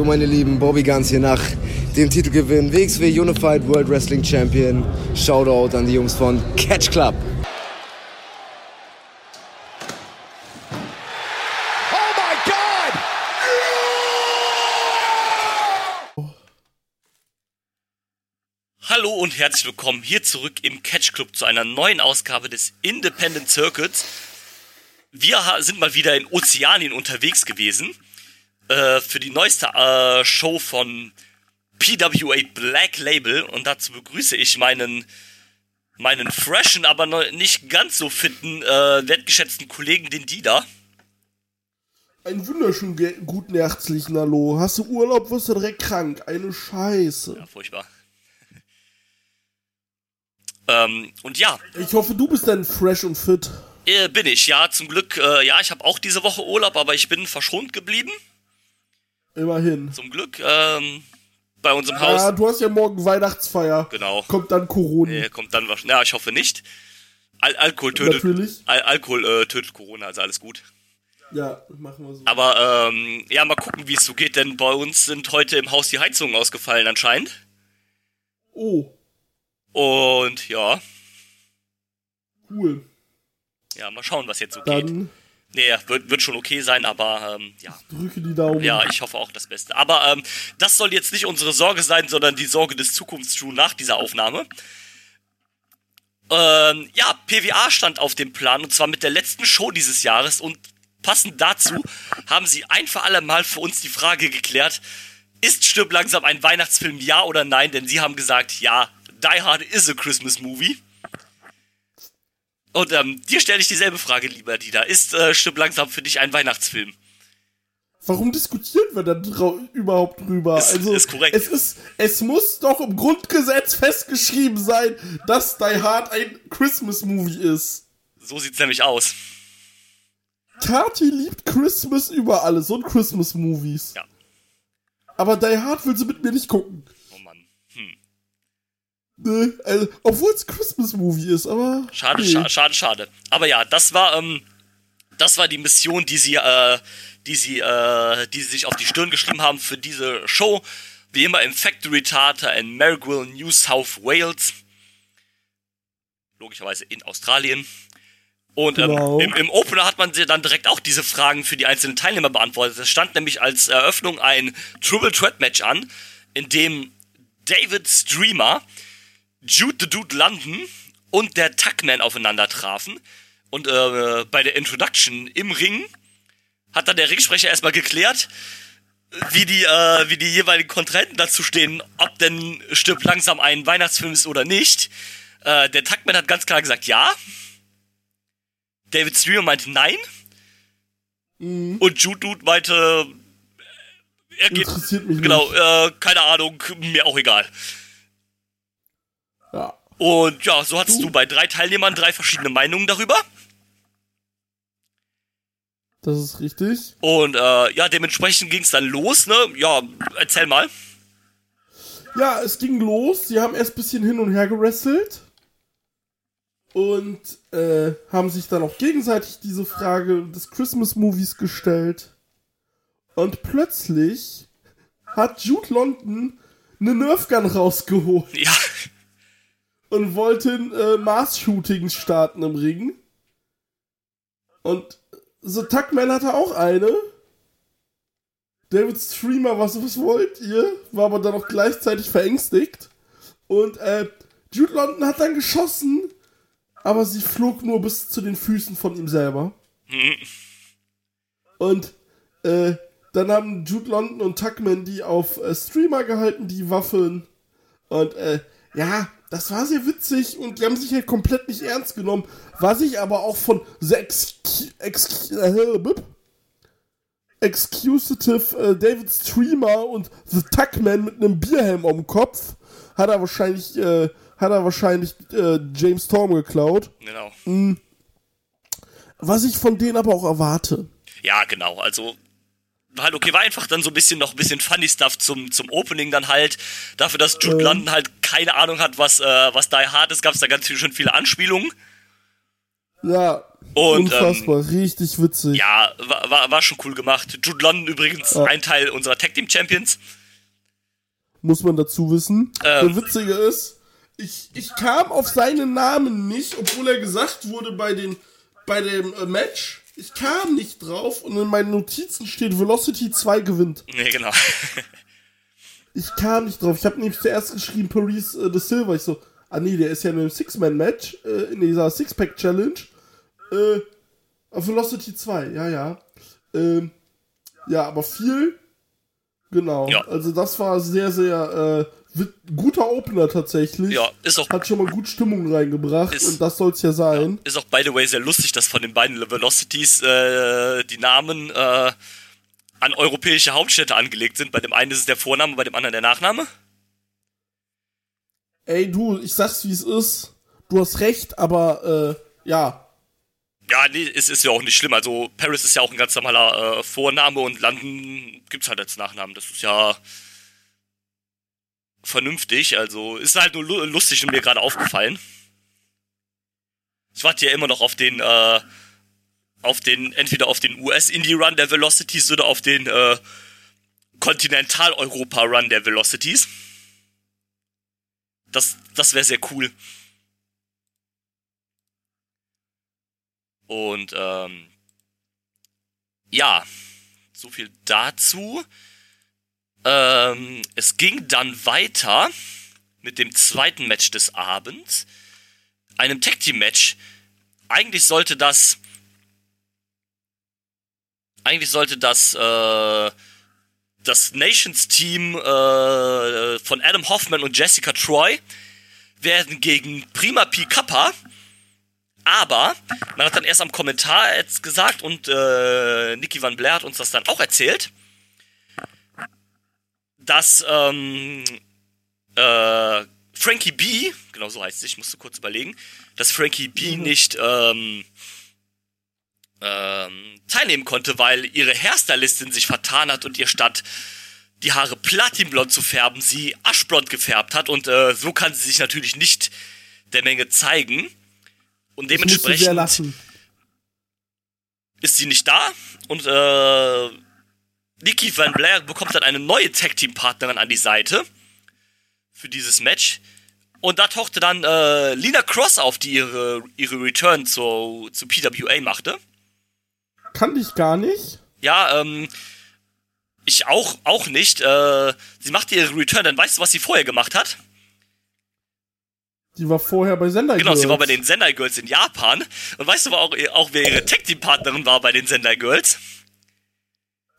So, meine Lieben, Bobby Guns hier nach dem Titelgewinn WXW Unified World Wrestling Champion. Shoutout an die Jungs von Catch Club. Hallo und herzlich willkommen hier zurück im Catch Club zu einer neuen Ausgabe des Independent Circuits. Wir sind mal wieder in Ozeanien unterwegs gewesen äh, für die neueste äh, Show von PWA Black Label und dazu begrüße ich meinen meinen freshen, aber nicht ganz so fitten, äh, wertgeschätzten Kollegen, den Dida. Einen wunderschönen guten herzlichen Hallo. Hast du Urlaub, wirst du direkt krank. Eine Scheiße. Ja, furchtbar. ähm, und ja, Ich hoffe, du bist dann fresh und fit. Äh, bin ich, ja, zum Glück. Äh, ja, ich habe auch diese Woche Urlaub, aber ich bin verschont geblieben. Immerhin. Zum Glück. Ähm, bei uns im Ja, Haus. du hast ja morgen Weihnachtsfeier. Genau. Kommt dann Corona. Äh, kommt dann was. Ja, ich hoffe nicht. Al Alkohol tötet. Natürlich. Al Alkohol äh, tötet Corona, also alles gut. Ja, machen wir so. Aber ähm, ja, mal gucken, wie es so geht, denn bei uns sind heute im Haus die Heizungen ausgefallen anscheinend. Oh, Und ja, cool. ja, mal schauen, was jetzt so geht. Nee, wird, wird schon okay sein, aber ähm, ja. drücke die Daumen. Ja, ich hoffe auch das Beste. Aber ähm, das soll jetzt nicht unsere Sorge sein, sondern die Sorge des Zukunftstrue nach dieser Aufnahme. Ähm, ja, PWA stand auf dem Plan und zwar mit der letzten Show dieses Jahres und passend dazu haben sie ein für alle Mal für uns die Frage geklärt, ist Stirb langsam ein Weihnachtsfilm, ja oder nein? Denn sie haben gesagt, ja, Die Hard is a Christmas Movie. Und ähm, dir stelle ich dieselbe Frage, lieber Dieter. Ist äh, Stirb langsam für dich ein Weihnachtsfilm? Warum diskutieren wir da drau- überhaupt drüber? Ist- also, ist korrekt. Es, ist, es muss doch im Grundgesetz festgeschrieben sein, dass Die Hard ein Christmas-Movie ist. So sieht's nämlich aus. Kati liebt Christmas über alles und Christmas-Movies. Ja. Aber Die Hard will sie mit mir nicht gucken. Ne? Also, obwohl es Christmas-Movie ist, aber. Schade, nee. scha schade, schade. Aber ja, das war, ähm, das war die Mission, die sie, äh, die sie, äh, die sie sich auf die Stirn geschrieben haben für diese Show. Wie immer im Factory Theater in Marrickville, New South Wales. Logischerweise in Australien. Und ähm, Genau. im, im Opener hat man sie dann direkt auch diese Fragen für die einzelnen Teilnehmer beantwortet. Es stand nämlich als Eröffnung ein Triple Threat Match an, in dem David Streamer, Jude the Dude London und der Tuckman aufeinander trafen. Und äh, bei der Introduction im Ring hat dann der Ringsprecher erstmal geklärt, wie die, äh, wie die jeweiligen Kontrahenten dazu stehen, ob denn Stirb langsam ein Weihnachtsfilm ist oder nicht. Äh, der Tuckman hat ganz klar gesagt ja. David Streamer meinte nein. Und Jude Dude meinte, äh, er geht, Interessiert mich genau, nicht. äh, keine Ahnung, mir auch egal. Und ja, so hattest Du- du bei drei Teilnehmern drei verschiedene Meinungen darüber. Das ist richtig. Und äh, ja, dementsprechend ging es dann los, ne? Ja, erzähl mal. Ja, es ging los. Sie haben erst ein bisschen hin und her gewrestelt. Und äh, haben sich dann auch gegenseitig diese Frage des Christmas-Movies gestellt. Und plötzlich hat Jude London eine Nerfgun rausgeholt Ja, und wollte ein äh, Mars-Shooting starten im Ring. Und The Tuckman hatte auch eine. David Streamer, was, was wollt ihr? War aber dann auch gleichzeitig verängstigt. Und äh, Jude London hat dann geschossen, aber sie flog nur bis zu den Füßen von ihm selber. Und äh, dann haben Jude London und Tuckman die auf äh, Streamer gehalten, die Waffen. Und äh, ja, das war sehr witzig und die haben sich halt komplett nicht ernst genommen. Was ich aber auch von The Excu Ex äh. Excusative äh, David Streamer und The Tuckman mit einem Bierhelm am Kopf hat er wahrscheinlich, äh, hat er wahrscheinlich äh, James Storm geklaut. genau. Was ich von denen aber auch erwarte. Ja, genau. Also halt okay, war einfach dann so ein bisschen noch ein bisschen funny Stuff zum zum Opening dann halt. Dafür, dass Jude Ähm. London halt keine Ahnung hat, was äh, was Die Hard ist, gab es da ganz viel, schon viele Anspielungen. Ja. Und, Unfassbar, richtig witzig. Ja, war, war, war schon cool gemacht. Jude London übrigens Ja. ein Teil unserer Tag Team Champions. Muss man dazu wissen. Ähm. Der Witzige ist, ich, ich kam auf seinen Namen nicht, obwohl er gesagt wurde bei, den, bei dem äh, Match. Ich kam nicht drauf und in meinen Notizen steht Velocity 2 gewinnt. Nee, genau. Ich kam nicht drauf. Ich habe nämlich zuerst geschrieben Paris äh, the Silver. Ich so, ah nee, der ist ja in einem Six-Man-Match, äh, in dieser Six-Pack-Challenge. Äh, Velocity 2, ja, ja. Ähm, ja, aber viel. Genau. Ja. Also das war sehr, sehr äh, guter Opener tatsächlich. ja, ist auch, Hat schon mal gut Stimmung reingebracht Ist- und das soll's ja sein. ist auch by the way sehr lustig, dass von den beiden Velocities äh, die Namen äh, an europäische Hauptstädte angelegt sind. Bei dem einen ist es der Vorname, bei dem anderen der Nachname. Ey, du, ich sag's wie es ist. Du hast recht, aber äh, ja. Ja, nee, es ist ja auch nicht schlimm. Also Paris ist ja auch ein ganz normaler äh, Vorname und London gibt's halt als Nachnamen. Das ist ja vernünftig. Also ist halt nur lu- lustig und mir gerade aufgefallen. Ich warte ja immer noch auf den, äh, auf den, entweder auf den US-Indie-Run der Velocities oder auf den äh, Kontinental-Europa-Run der Velocities. Das, das wäre sehr cool. Und ähm, ja, so viel dazu. Ähm, es ging dann weiter mit dem zweiten Match des Abends, einem Tag Team Match. Eigentlich sollte das, eigentlich sollte das äh, das Nations Team äh, von Adam Hoffman und Jessica Troy werden gegen Prima Pi Kappa aber man hat dann erst am Kommentar jetzt gesagt und äh, Nicky Van Blair hat uns das dann auch erzählt, dass ähm, äh, Frankie B, genau so heißt es, ich musste kurz überlegen, dass Frankie B nicht ähm, ähm, teilnehmen konnte, weil ihre Hairstylistin sich vertan hat und ihr statt die Haare platinblond zu färben, sie aschblond gefärbt hat. Und äh, so kann sie sich natürlich nicht der Menge zeigen. Und dementsprechend ist sie nicht da. Und äh, Nikki Van Blair bekommt dann eine neue Tag Team Partnerin an die Seite für dieses Match und da tauchte dann äh, Lina Cross auf, die ihre ihre Return zu zu PWA machte. Kannte ich gar nicht. Ja, ähm ich auch auch nicht. Äh, sie machte ihre Return, dann weißt du, was sie vorher gemacht hat? Die war vorher bei Sender Genau, sie war bei Girls. den Sendai Girls in Japan. Und weißt du aber auch, auch wer ihre Tag Team Partnerin war bei den Sendai Girls?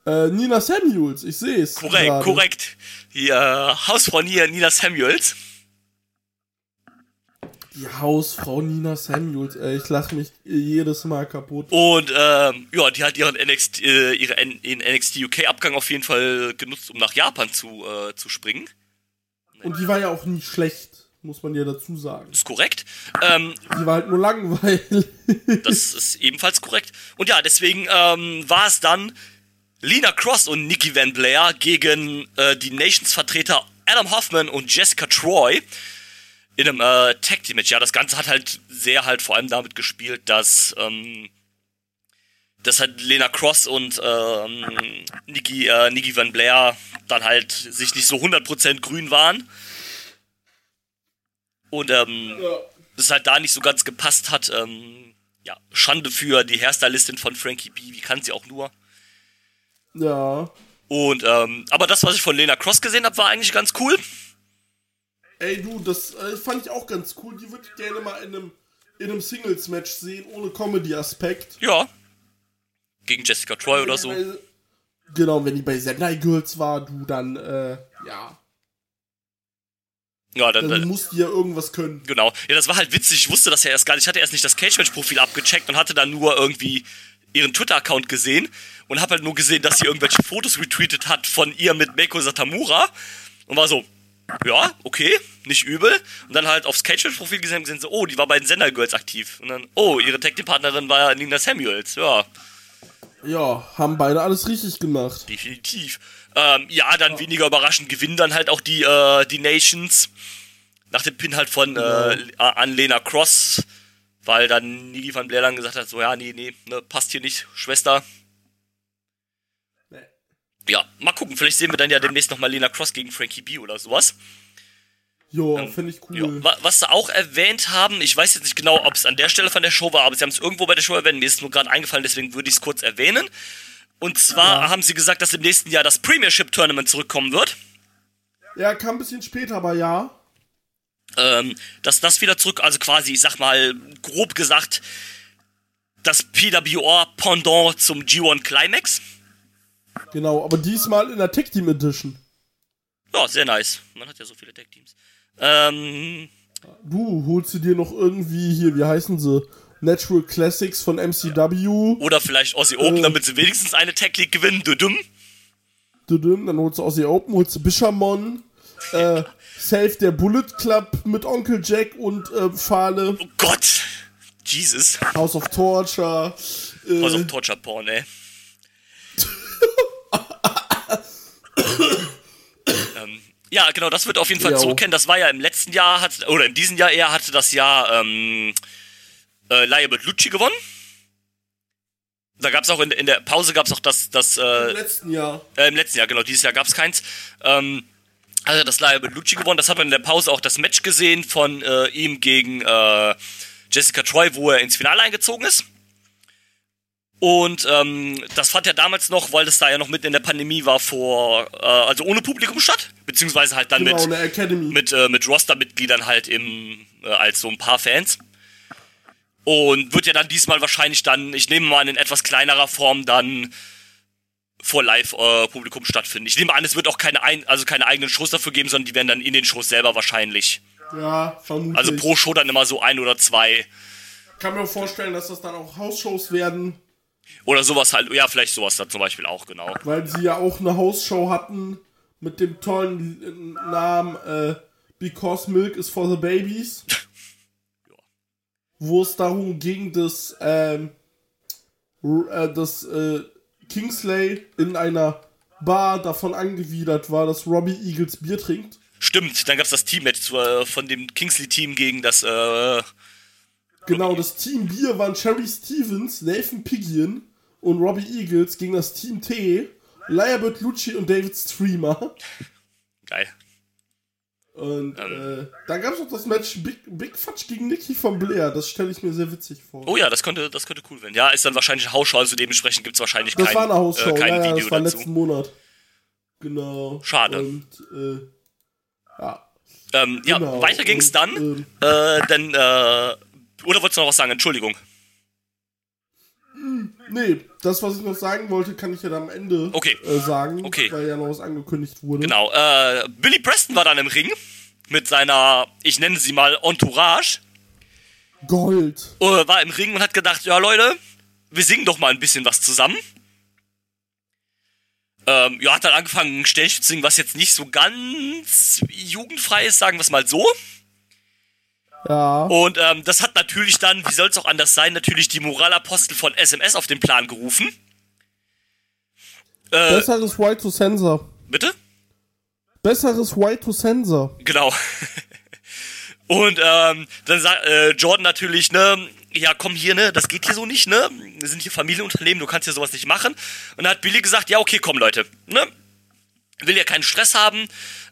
Äh, Nina Samuels, ich sehe es. Korrekt, korrekt. Die äh, Hausfrau Nina, Samuels. Die Hausfrau Nina Samuels, ey, ich lach mich jedes Mal kaputt. Und ähm, ja, die hat ihren NXT, äh, ihre N NXT UK Abgang auf jeden Fall genutzt, um nach Japan zu, äh, zu springen. Und die war ja auch nie schlecht, muss man ja dazu sagen. Ist korrekt. Ähm, Die war halt nur langweilig. das ist ebenfalls korrekt. Und ja, deswegen ähm, war es dann Lina Cross und Nikki Van Blair gegen äh, die Nations-Vertreter Adam Hoffman und Jessica Troy in einem äh, Tag Team Match. Ja, das Ganze hat halt sehr halt vor allem damit gespielt, dass ähm, dass halt Lena Cross und ähm, Nikki, äh, Nikki Van Blair dann halt sich nicht so 100% grün waren. Und ähm, es halt da nicht so ganz gepasst hat. Ähm, ja, Schande für die Hairstylistin von Frankie B, wie kann sie auch nur. Ja. Und, ähm, aber das, was ich von Lena Cross gesehen habe, war eigentlich ganz cool. Ey, du, das äh, fand ich auch ganz cool. Die würde ich gerne mal in einem, in einem Singles-Match sehen, ohne Comedy-Aspekt. Ja. Gegen Jessica Troy oder so. Weil- Genau, wenn die bei Sendai Girls war, du, dann, äh, ja. Ja, dann, Dann dann musst du ja irgendwas können. genau. Ja, das war halt witzig. Ich wusste das ja erst gar nicht. Ich hatte erst nicht das Cage-Match-Profil abgecheckt und hatte dann nur irgendwie ihren Twitter-Account gesehen und habe halt nur gesehen, dass sie irgendwelche Fotos retweetet hat von ihr mit Meiko Satamura und war so, ja, okay, nicht übel. Und dann halt aufs Cage-Match-Profil gesehen und gesehen, so, oh, die war bei den Sender Girls aktiv. Und dann, oh, ihre Tag-Team-Partnerin war ja Nina Samuels. Ja, Ja, haben beide alles richtig gemacht. definitiv. Ähm, ja, dann weniger überraschend gewinnen dann halt auch die, äh, die Nations. Nach dem Pin halt von äh, an Lena Cross weil dann Nili van Blair dann gesagt hat, so ja, nee, nee, ne, passt hier nicht, Schwester. Nee. Ja, mal gucken, vielleicht sehen wir dann ja demnächst nochmal Lena Cross gegen Frankie B oder sowas. Jo, Ähm, finde ich Ja, cool. wa- was sie auch erwähnt haben, ich weiß jetzt nicht genau, ob es an der Stelle von der Show war, aber sie haben es irgendwo bei der Show erwähnt, mir ist es nur gerade eingefallen, deswegen würde ich es kurz erwähnen. Und zwar Ja. haben sie gesagt, dass im nächsten Jahr das Premiership Tournament zurückkommen wird. Ja, kam ein bisschen später, aber ja. Ähm, dass das wieder zurück, also quasi, ich sag mal, grob gesagt, das PWR-Pendant zum G1 Climax. Genau, aber diesmal in der Tech Team Edition. Ja, sehr nice. Man hat ja so viele Tag-Teams. Ähm, Du, holst du dir noch irgendwie hier, wie heißen sie? Natural Classics von MCW. oder vielleicht Aussie Open, Äh. damit sie wenigstens eine Tag League gewinnen. Düdüm. Düdüm, Dann holst du Aussie Open, holst du Bishamon. Äh, Save der Bullet Club mit Onkel Jack und äh, Fahle. Oh Gott. Jesus. House of Torture. Äh, Was auf Torture Porn, ey. ähm, ja, genau, das wird auf jeden Fall Jo. zurückkehren. Das war ja im letzten Jahr, hat, oder in diesem Jahr eher, hatte das Jahr ähm, äh, Laia mit Lucci gewonnen. Da gab es auch in, in der Pause gab es auch das, das äh, Im letzten Jahr. äh, Im letzten Jahr, genau, dieses Jahr gab es keins. Ähm, also das Laia mit Lucci gewonnen. Das hat man in der Pause auch das Match gesehen von äh, ihm gegen äh, Jessica Troy, wo er ins Finale eingezogen ist. Und ähm, das fand ja damals noch, weil das da ja noch mitten in der Pandemie war, vor, äh, also ohne Publikum statt, beziehungsweise halt dann Genau, mit, mit, äh, mit Roster-Mitgliedern halt im, äh, als so ein paar Fans. Und wird ja dann diesmal wahrscheinlich dann, ich nehme mal in etwas kleinerer Form dann vor Live-Publikum stattfinden. Ich nehme an, es wird auch keine, ein, also keine eigenen Shows dafür geben, sondern die werden dann in den Shows selber wahrscheinlich. ja, vermutlich. Also pro Show dann immer so ein oder zwei Kann mir vorstellen, dass das dann auch Hausshows werden, oder sowas halt. Ja, vielleicht sowas da zum Beispiel auch, genau. weil sie ja auch eine Hausshow hatten mit dem tollen Namen äh, Because Milk is for the Babies. Wo es darum ging, dass, ähm, äh, dass äh, Kingsley in einer Bar davon angewidert war, dass Robbie Eagles Bier trinkt. Stimmt, dann gab's das Team-Match äh, von dem Kingsley-Team gegen das, äh, Genau, das Team Bier waren Cherry Stevens, Nathan Pigian und Robbie Eagles gegen das Team T, Lyabert Lucci und David Streamer. geil. Und äh, dann gab es noch das Match Big, Big Fudge gegen Nicky von Blair. Das stelle ich mir sehr witzig vor. Oh ja, das könnte, das könnte cool werden. Ja, ist dann wahrscheinlich eine Hausschau, also dementsprechend gibt's wahrscheinlich das kein, war eine Hausshow, äh, kein ja, ja, Video das war dazu. letzten Monat. Genau. Schade. Und, äh, ja, Ähm, ja, genau. weiter ging's Und, dann. ähm, Äh, denn, äh, oder wolltest du noch was sagen? Entschuldigung. Nee, das, was ich noch sagen wollte, kann ich ja dann am Ende Okay. äh, sagen, Okay. weil ja noch was angekündigt wurde. Genau. Äh, Billy Preston war dann im Ring mit seiner, ich nenne sie mal Entourage. Gold. Äh, war im Ring und hat gedacht, ja Leute, wir singen doch mal ein bisschen was zusammen. Ähm, ja, hat dann angefangen, ein Ständchen zu singen, was jetzt nicht so ganz jugendfrei ist, sagen wir es mal so. Ja. Und ähm, das hat natürlich dann, wie soll es auch anders sein, natürlich die Moralapostel von SMS auf den Plan gerufen. Äh, Besseres White to Sensor. bitte? Besseres White to Sensor. Genau. Und ähm, dann sagt äh, Jordan natürlich, ne, ja komm hier, ne, das geht hier so nicht, ne? Wir sind hier Familienunternehmen, du kannst hier sowas nicht machen. Und dann hat Billy gesagt, ja okay, komm Leute, ne? Will ja keinen Stress haben.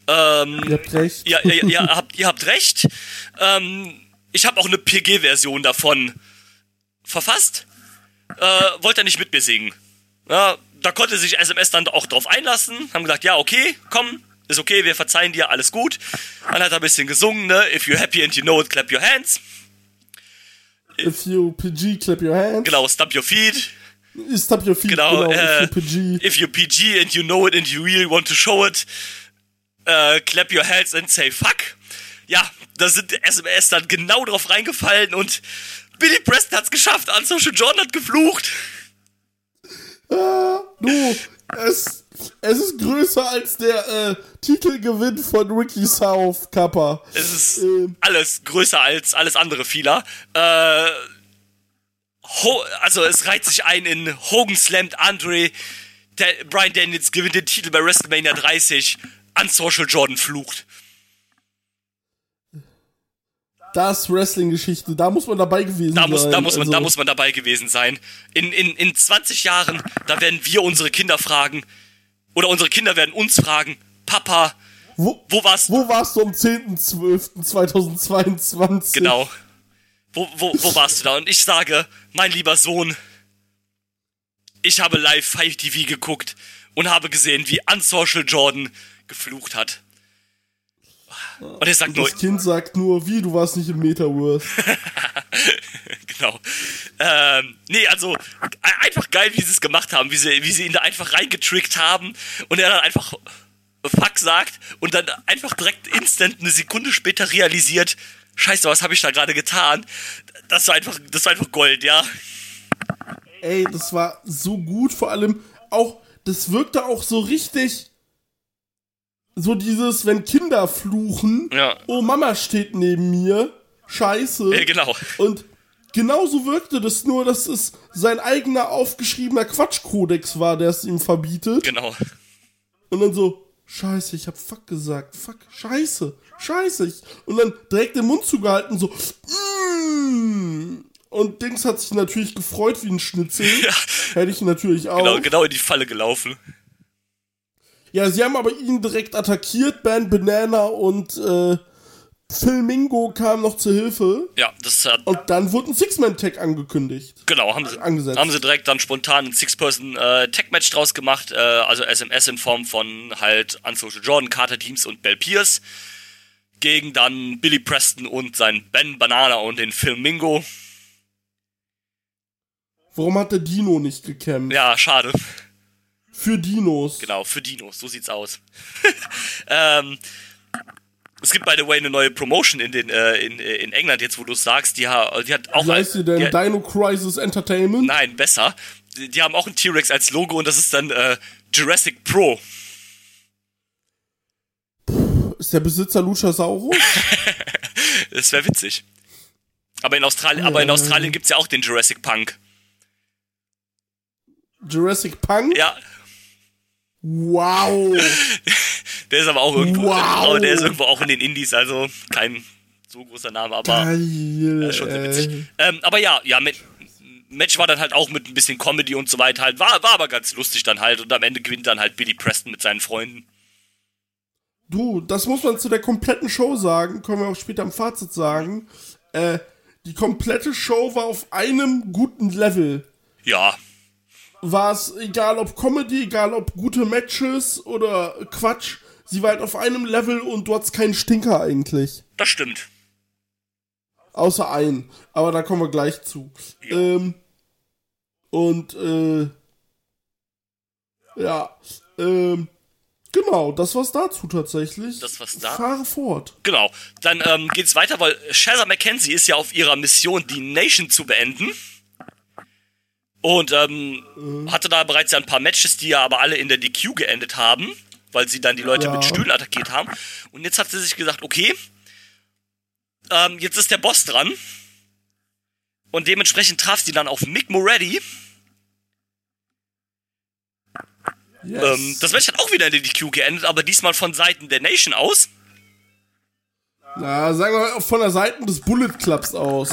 Ähm, Ihr habt recht. ja, ja, ja, habt, ihr habt recht. Ähm, ich habe auch eine PG-Version davon verfasst. Äh, wollt ihr nicht mit mir singen? Ja, da konnte sich SMS dann auch drauf einlassen. Haben gesagt, ja, okay, komm, ist okay, wir verzeihen dir, alles gut. Dann hat er ein bisschen gesungen, ne? If you're happy and you know it, clap your hands. If you PG, clap your hands. Genau, stamp your feet. Feet. Genau, Genau, äh, if you PG. If you're PG and you know it and you really want to show it, äh, clap your hands and say fuck. Ja, da sind SMS dann genau drauf reingefallen und Billy Preston hat's geschafft. Unsocial John hat geflucht. Ah, du, es, es ist größer als der äh, Titelgewinn von Ricky South, Kappa. Es ist Ähm. alles größer als alles andere vieler. Äh, Ho also es reiht sich ein in Hogan slammt Andre, der Brian Daniels gewinnt den Titel bei WrestleMania 30, Unsocial Jordan flucht. Das Wrestling-Geschichte, da muss man dabei gewesen Da muss, sein. da, muss man, also, da muss man dabei gewesen sein. In, in, in 20 Jahren, da werden wir unsere Kinder fragen, oder unsere Kinder werden uns fragen, Papa, wo, wo warst du? wo warst du am 10.12.2022? Genau. Wo, wo, wo warst du da? Und ich sage, mein lieber Sohn, ich habe live 5 TV geguckt und habe gesehen, wie Unsocial Jordan geflucht hat. Und er sagt nur, Das Kind sagt nur, wie, du warst nicht im Metaverse. genau. Ähm, nee, also einfach geil, wie sie es gemacht haben, wie sie, wie sie ihn da einfach reingetrickt haben und er dann einfach Fuck sagt und dann einfach direkt instant eine Sekunde später realisiert, Scheiße, was habe ich da gerade getan? Das war einfach, das war einfach Gold, ja. Ey, das war so gut, vor allem auch, das wirkte auch so richtig. So dieses, wenn Kinder fluchen, Ja. oh Mama steht neben mir, scheiße. Ja, genau. Und genauso wirkte das nur, dass es sein eigener aufgeschriebener Quatschkodex war, der es ihm verbietet. Genau. Und dann so, scheiße, ich hab fuck gesagt, fuck, scheiße, scheiße. Ich, und dann direkt den Mund zugehalten, so, mm. Und Dings hat sich natürlich gefreut wie ein Schnitzel. Ja. Hätte ich natürlich auch. Genau, genau in die Falle gelaufen. Ja, sie haben aber ihn direkt attackiert. Band Banana und äh, Phil Mingo kamen noch zur Hilfe. Ja, das hat, Und dann wurde ein Six-Man-Tag angekündigt. genau, haben sie, Angesetzt. haben sie direkt dann spontan ein Six-Person-Tech-Match draus gemacht, äh, also SMS in Form von halt Unsocial Jordan, Carter Teams und Bell Pierce. Gegen dann Billy Preston und sein Ben Banana und den Phil Mingo. Warum hat der Dino nicht gekämpft? Ja, schade. Für Dinos. Genau, für Dinos, so sieht's aus. ähm, es gibt, by the way, eine neue Promotion in, den, äh, in, äh, in England, jetzt wo du sagst, die, ha, die hat auch Wie heißt sie denn? die, Dino Crisis Entertainment? Nein, besser. Die, die haben auch einen T-Rex als Logo und das ist dann äh, Jurassic Pro. Ist der Besitzer Luchasaurus? Das wäre witzig. Aber in Australien, aber in Australien gibt's ja auch den Jurassic Punk. Jurassic Punk? Ja, Wow. der ist aber auch irgendwo, Wow. der ist irgendwo auch in den Indies, also kein so großer Name, aber Geil. Ja, schon sehr witzig. Ähm, aber ja, ja, mit, Match war dann halt auch mit ein bisschen Comedy und so weiter halt. War, war aber ganz lustig dann halt. Und am Ende gewinnt dann halt Billy Preston mit seinen Freunden. Du, das muss man zu der kompletten Show sagen, können wir auch später im Fazit sagen. Äh, die komplette Show war auf einem guten Level. Ja, War es egal ob Comedy, egal ob gute Matches oder Quatsch, sie war halt auf einem Level und du hattest keinen Stinker eigentlich. das stimmt. Außer einen. Aber da kommen wir gleich zu. Ja. Ähm, und, äh, ja, ähm, genau, das war's dazu tatsächlich. Das war's da? Fahre fort. Genau. Dann ähm, geht's weiter, weil Shazza McKenzie ist ja auf ihrer Mission, die Nation zu beenden. Und ähm, hatte da bereits ja ein paar Matches, die ja aber alle in der DQ geendet haben, weil sie dann die Leute Ja. mit Stühlen attackiert haben. Und jetzt hat sie sich gesagt, okay, ähm, jetzt ist der Boss dran. Und dementsprechend traf sie dann auf Mick Moretti. Yes. Ähm, das Match hat auch wieder in der DQ geendet, aber diesmal von Seiten der Nation aus. Na, sagen wir mal von der Seite des Bullet Clubs aus.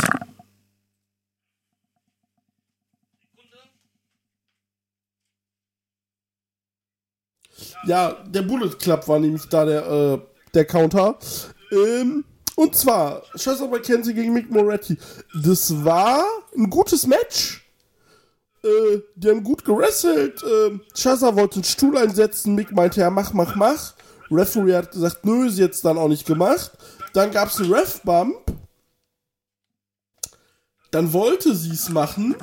Ja, der Bullet Club war nämlich da der, äh, der Counter. Ähm, und zwar, Shazza McKenzie gegen Mick Moretti. Das war ein gutes Match. Äh, die haben gut gewrestelt. Äh, Shazza wollte einen Stuhl einsetzen. Mick meinte, ja, mach, mach, mach. Referee hat gesagt, nö, sie jetzt dann auch nicht gemacht. Dann gab es einen Ref-Bump. Dann wollte sie es machen.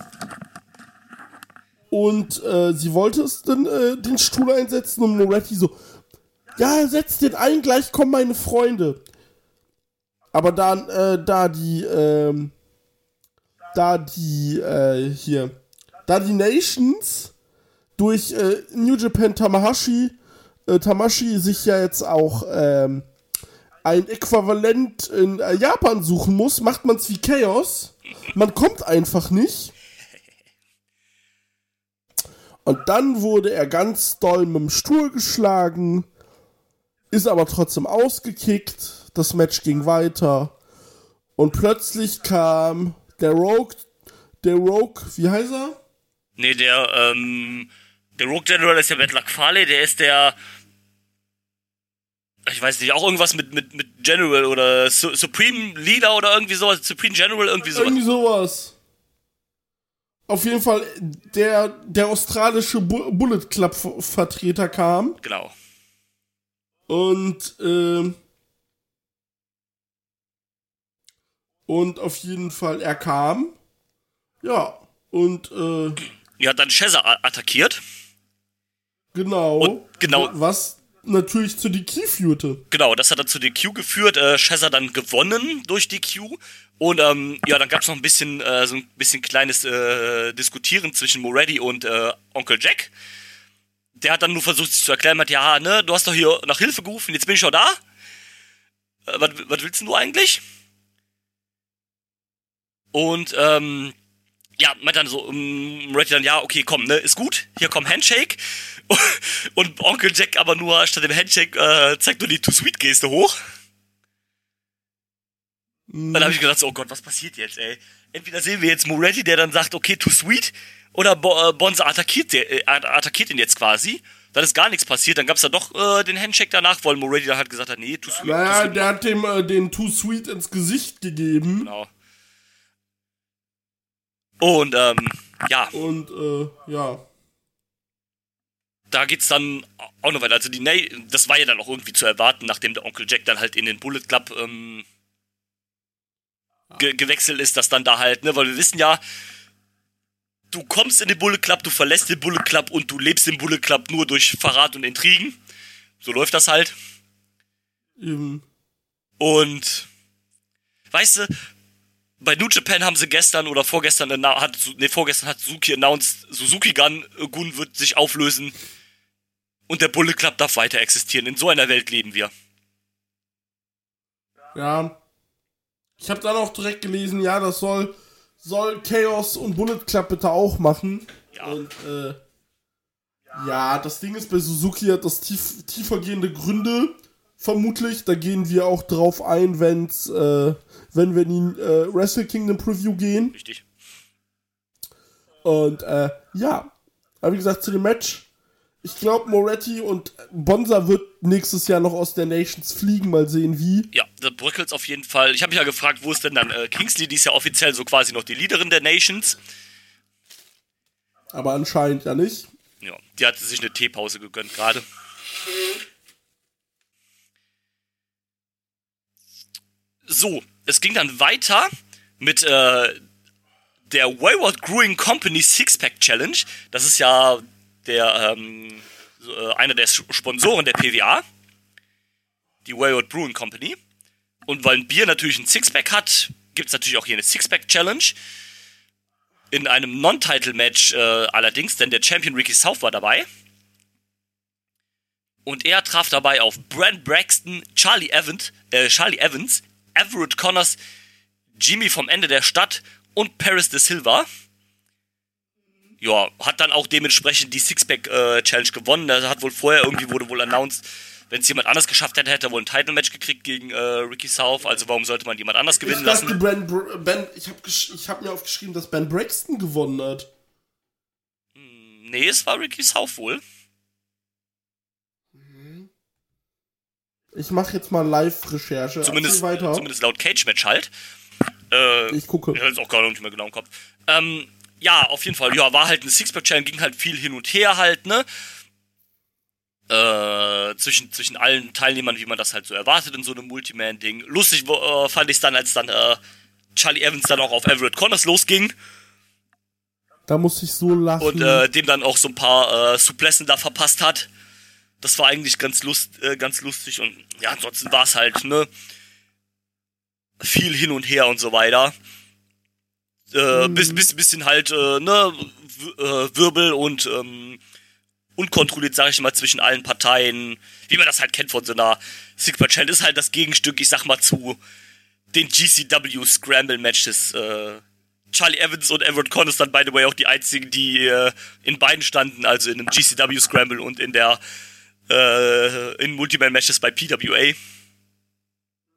Und äh, sie wollte es dann äh, den Stuhl einsetzen und Moretti so, ja, setz den ein, gleich kommen meine Freunde. Aber dann, äh, da die, ähm, da die, äh, hier, da die Nations durch äh, New Japan Tamahashi, äh, Tamashi sich ja jetzt auch, ähm, ein Äquivalent in äh, Japan suchen muss, macht man es wie Chaos. Man kommt einfach nicht. Und dann wurde er ganz doll mit dem Stuhl geschlagen, ist aber trotzdem ausgekickt. Das Match ging weiter. Und plötzlich kam der Rogue, der Rogue, wie heißt er? Nee, der, ähm, der Rogue General ist ja Matt Lakfale, der ist der, ich weiß nicht, auch irgendwas mit, mit, mit General oder Su Supreme Leader oder irgendwie sowas, Supreme General, irgendwie sowas. Irgendwie sowas. Auf jeden Fall, der, der australische Bu Bullet Club Vertreter kam. Genau. Und, ähm, und auf jeden Fall, er kam. Ja, und, äh, Hat dann Shazza attackiert. Genau. Und genau. Was natürlich zu DQ führte. Genau, das hat dann zu DQ geführt. Äh, Shazza dann gewonnen durch DQ. Und ähm, ja, dann gab es noch ein bisschen äh, so ein bisschen kleines äh, Diskutieren zwischen Moretti und äh, Onkel Jack. Der hat dann nur versucht, sich zu erklären, hat, ja, ne, du hast doch hier nach Hilfe gerufen, jetzt bin ich schon da. Äh, was, was willst denn du eigentlich? Und ähm, ja, meint dann so, um, Moretti dann, ja, okay, komm, ne, ist gut, hier komm Handshake. Und Onkel Jack aber nur statt dem Handshake äh, zeigt nur die Too Sweet Geste hoch. Mhm. Dann habe ich gedacht, so, oh Gott, was passiert jetzt, ey? Entweder sehen wir jetzt Moretti, der dann sagt, okay, too sweet, oder Bo äh, Bonza attackiert, der, äh, attackiert ihn jetzt quasi. Dann ist gar nichts passiert, dann gab's da doch äh, den Handshake danach, weil Moretti dann halt gesagt hat, nee, too sweet. Naja, too sweet. der hat dem äh, den Too Sweet ins Gesicht gegeben. Genau. Und, ähm, ja, Und, äh, ja. da geht's dann auch noch weiter. Also die Na das war ja dann auch irgendwie zu erwarten, nachdem der Onkel Jack dann halt in den Bullet Club ähm, ge gewechselt ist, dass dann da halt, ne, weil wir wissen ja, du kommst in den Bullet Club, du verlässt den Bullet Club und du lebst im Bullet Club nur durch Verrat und Intrigen. So läuft das halt. Eben. Und weißt du, bei New Japan haben sie gestern oder vorgestern hat nee, vorgestern hat Suzuki announced, Suzuki Gun äh, Gun wird sich auflösen und der Bullet Club darf weiter existieren. In so einer Welt leben wir. Ja. Ich habe dann auch direkt gelesen, ja, das soll, soll Chaos und Bullet Club bitte auch machen. Ja. Und, äh, ja, das Ding ist, bei Suzuki hat das tief, tiefergehende Gründe, vermutlich. Da gehen wir auch drauf ein, wenn's, äh, wenn wir in die äh, Wrestle Kingdom Preview gehen. Richtig. Und, äh, ja. Aber wie gesagt, zu dem Match. Ich glaube, Moretti und Bonza wird nächstes Jahr noch aus der Nations fliegen. Mal sehen, wie. Ja, da bröckelt's auf jeden Fall. Ich habe mich ja gefragt, wo ist denn dann äh, Kingsley? Die ist ja offiziell so quasi noch die Leaderin der Nations. Aber anscheinend ja nicht. Ja, die hatte sich eine Teepause gegönnt gerade. So, es ging dann weiter mit äh, der Wayward Brewing Company Sixpack Challenge. Das ist ja der ähm, äh, einer der Sponsoren der PWA. Die Wayward Brewing Company. Und weil ein Bier natürlich ein Sixpack hat, gibt es natürlich auch hier eine Sixpack Challenge. In einem Non-Title-Match äh, allerdings, denn der Champion Ricky South war dabei. Und er traf dabei auf Brent Braxton, Charlie Evans, äh, Charlie Evans, Everett Connors, Jimmy vom Ende der Stadt und Paris de Silva. Ja, hat dann auch dementsprechend die Sixpack-Challenge gewonnen. Er hat wohl vorher irgendwie wurde wohl announced, wenn es jemand anders geschafft hätte, hätte er wohl ein Title-Match gekriegt gegen äh, Ricky South. Also warum sollte man jemand anders gewinnen ich dachte, lassen? Ben, Br- ben ich habe ich hab mir aufgeschrieben, dass Ben Braxton gewonnen hat. Nee, es war Ricky South wohl. Ich mache jetzt mal Live-Recherche. Zumindest, weiter. zumindest laut Cage-Match halt. Äh, Ich gucke. Ja, ist auch gar nicht mehr genau im Kopf. Ähm, ja, auf jeden Fall. Ja, war halt eine Sixpack-Challenge, ging halt viel hin und her halt, ne? Äh, zwischen, zwischen allen Teilnehmern, wie man das halt so erwartet in so einem Multiman-Ding. Lustig äh, fand ich dann, als dann äh, Charlie Evans dann auch auf Everett Connors losging Da muss ich so lachen. und äh, dem dann auch so ein paar äh, Suplessen da verpasst hat. Das war eigentlich ganz, lust, äh, ganz lustig und ja, ansonsten war es halt, ne? Viel hin und her und so weiter. Äh, bis, bis, bisschen halt, äh, ne, äh, Wirbel und ähm, unkontrolliert, sag ich mal, zwischen allen Parteien. Wie man das halt kennt von so einer Six-Pack Challenge. Ist halt das Gegenstück, ich sag mal, zu den GCW Scramble Matches. Äh, Charlie Evans und Everett Connors dann, by the way, auch die einzigen, die äh, in beiden standen, also in einem GCW Scramble und in der äh, in Multiman Matches bei PWA.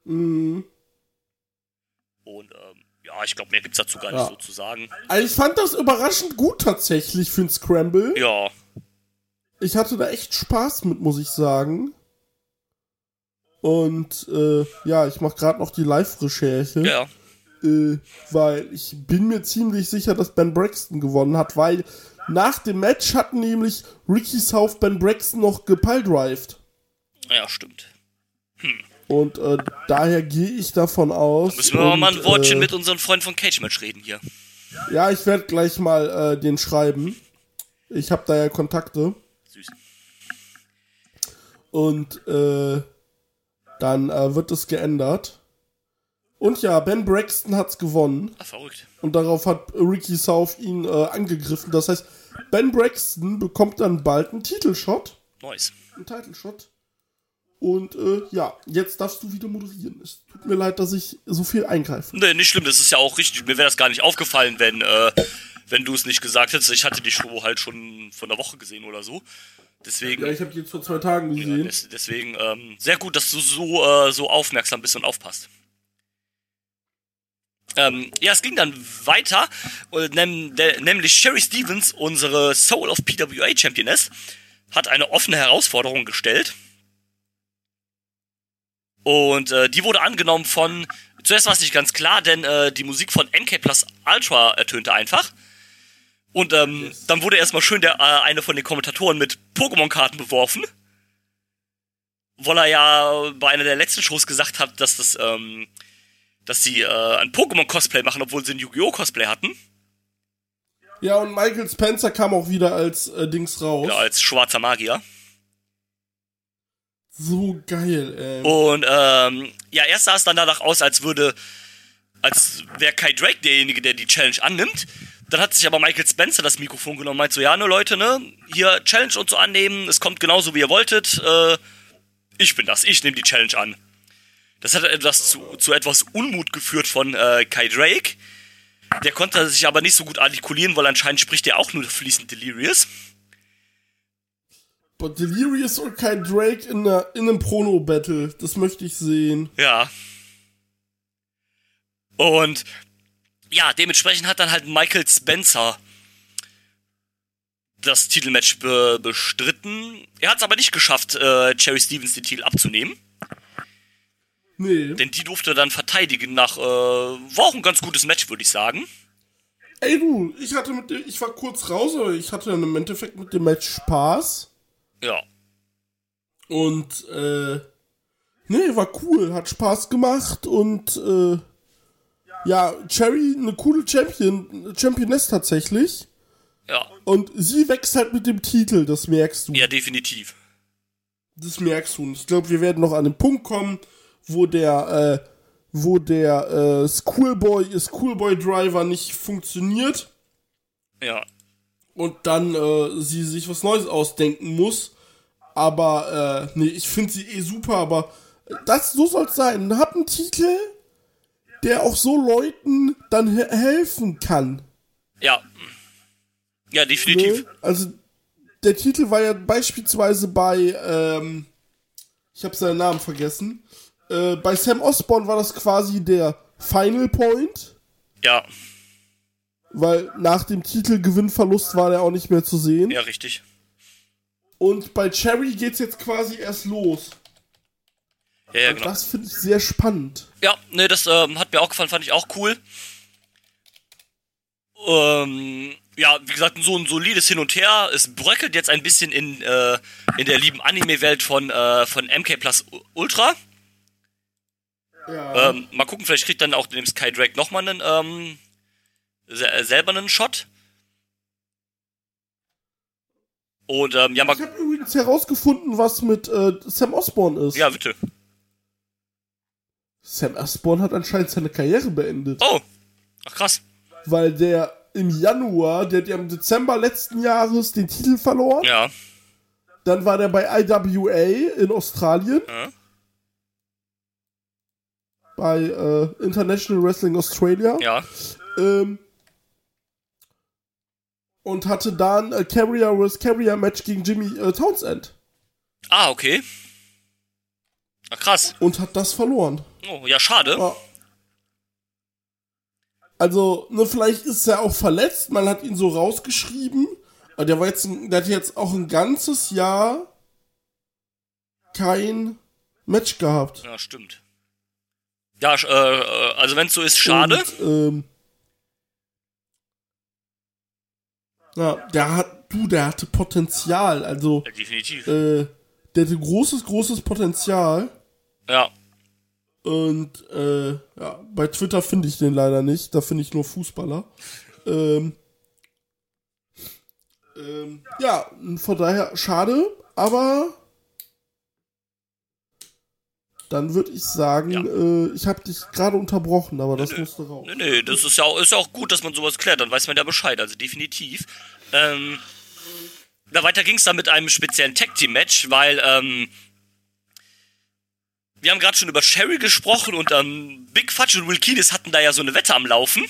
Mhm. Und ähm, ja, ich glaube, mehr gibt's dazu gar Ja. nicht so zu sagen. Also ich fand das überraschend gut tatsächlich für ein Scramble. Ja, Ich hatte da echt Spaß mit, muss ich sagen. Und äh, ja, ich mache gerade noch die Live-Recherche, ja. äh, weil ich bin mir ziemlich sicher, dass Ben Braxton gewonnen hat, weil nach dem Match hat nämlich Ricky South Ben Braxton noch gepiledrived. Ja, stimmt. Und äh, daher gehe ich davon aus. Müssen wir und, mal ein Wortchen äh, mit unseren Freunden von Cage Match reden hier. Ja, ich werde gleich mal äh, den schreiben. Ich habe da ja Kontakte. Süß. Und äh, dann äh, wird es geändert. Und ja, Ben Braxton hat's gewonnen. Ah, verrückt. Und darauf hat Ricky South ihn äh, angegriffen. Das heißt, Ben Braxton bekommt dann bald einen Titelshot. Nice. Einen Titleshot. Und äh, ja, jetzt darfst du wieder moderieren. Es tut mir leid, dass ich so viel eingreife. Nee, nicht schlimm, das ist ja auch richtig. Mir wäre das gar nicht aufgefallen, wenn, äh, wenn du es nicht gesagt hättest. Ich hatte die Show halt schon von der Woche gesehen oder so. Deswegen, Ja, ich habe die jetzt vor zwei Tagen ja, gesehen. des, deswegen ähm, sehr gut, dass du so, äh, so aufmerksam bist und aufpasst. Ähm, ja, es ging dann weiter, der, nämlich Sherry Stevens, unsere Soul of PWA Championess, hat eine offene Herausforderung gestellt. Und äh, die wurde angenommen von, zuerst war es nicht ganz klar, denn äh, die Musik von MK Plus Ultra ertönte einfach. Und ähm, dann wurde erstmal schön der, äh, eine von den Kommentatoren mit Pokémon-Karten beworfen. Weil er ja bei einer der letzten Shows gesagt hat, dass das, ähm, dass sie äh, ein Pokémon-Cosplay machen, obwohl sie ein Yu-Gi-Oh! Cosplay hatten. Ja, und Michael Spencer kam auch wieder als äh, Dings raus. Ja, als schwarzer Magier. So geil, ey. Und ähm, ja, erst sah es dann danach aus, als würde, als wäre Kai Drake derjenige, der die Challenge annimmt. Dann hat sich aber Michael Spencer das Mikrofon genommen und meint so, ja, ne Leute, ne, hier Challenge und so annehmen, es kommt genauso, wie ihr wolltet. Äh, ich bin das, ich nehme die Challenge an. Das hat etwas zu, zu etwas Unmut geführt von äh, Kai Drake. Der konnte sich aber nicht so gut artikulieren, weil anscheinend spricht er auch nur fließend Delirious. But Delirious und kein Drake in, einer, in einem Prono-Battle. Das möchte ich sehen. Ja. Und ja, dementsprechend hat dann halt Michael Spencer das Titelmatch be bestritten. Er hat es aber nicht geschafft, äh, Cherry Stevens den Titel abzunehmen. Nee. Denn die durfte dann verteidigen nach, äh, war auch ein ganz gutes Match, würde ich sagen. Ey du, ich hatte mit dem, ich war kurz raus, aber ich hatte dann im Endeffekt mit dem Match Spaß. Ja. Und, äh, nee, war cool, hat Spaß gemacht und, äh, ja, Cherry, eine coole Champion, Championess tatsächlich. Ja. Und sie wächst halt mit dem Titel, das merkst du. Ja, definitiv. Das merkst du. Und ich glaube, wir werden noch an den Punkt kommen, wo der, äh, wo der äh, Schoolboy, Schoolboy Driver nicht funktioniert Ja. und dann äh, sie sich was Neues ausdenken muss. Aber äh, nee, ich finde sie eh super, aber das so soll es sein. Hab einen Titel, der auch so Leuten dann he helfen kann. Ja. Ja, definitiv. Ne? Also der Titel war ja beispielsweise bei, ähm, ich habe seinen Namen vergessen. Äh, bei Sam Osborne war das quasi der Final Point, Ja. weil nach dem Titelgewinnverlust war der auch nicht mehr zu sehen. Ja, richtig. Und bei Cherry geht's jetzt quasi erst los. Ja, ja, Und genau. Das finde ich sehr spannend. Ja, ne, das ähm, hat mir auch gefallen, fand ich auch cool. Ähm, ja, wie gesagt, so ein solides Hin und Her. Es bröckelt jetzt ein bisschen in, äh, in der lieben Anime-Welt von, äh, von MK Plus Ultra. Ja. Ähm, mal gucken, vielleicht kriegt dann auch dem Sky Drake nochmal einen, ähm, äh, selber einen Shot. Und, ähm, ja, mal, ich habe übrigens herausgefunden, was mit äh, Sam Osborne ist. ja, bitte. Sam Osborne hat anscheinend seine Karriere beendet. Oh, ach krass. weil der im Januar, der hat ja im Dezember letzten Jahres den Titel verloren. Ja, Dann war der bei IWA in Australien. Ja. Bei äh, International Wrestling Australia. ja, Ähm, und hatte dann ein Carrier vs. Carrier Match gegen Jimmy äh, Townsend. ah, okay. Ach krass. Und hat das verloren. Oh, ja, schade. Ja. Also, ne, vielleicht ist er auch verletzt, man hat ihn so rausgeschrieben. Aber der war jetzt, der hat jetzt auch ein ganzes Jahr kein Match gehabt. Ja, stimmt. Ja, äh, äh, also wenn es so ist, schade. Und, ähm, ja, der hat, du, der hatte Potenzial. Also, ja, definitiv. Äh, der hatte großes, großes Potenzial. Ja. Und äh, ja, bei Twitter finde ich den leider nicht. Da finde ich nur Fußballer. Ähm, ähm, ja, von daher schade, aber dann würde ich sagen, Ja. äh, ich habe dich gerade unterbrochen, aber das nö. musste raus. Nee, nee, das ist ja, auch, ist ja auch gut, dass man sowas klärt, dann weiß man ja Bescheid, also definitiv. Ähm, da weiter ging es dann mit einem speziellen Tag Team Match, weil ähm, wir haben gerade schon über Sherry gesprochen und ähm, Big Fudge und Will Kiedis hatten da ja so eine Wette am Laufen.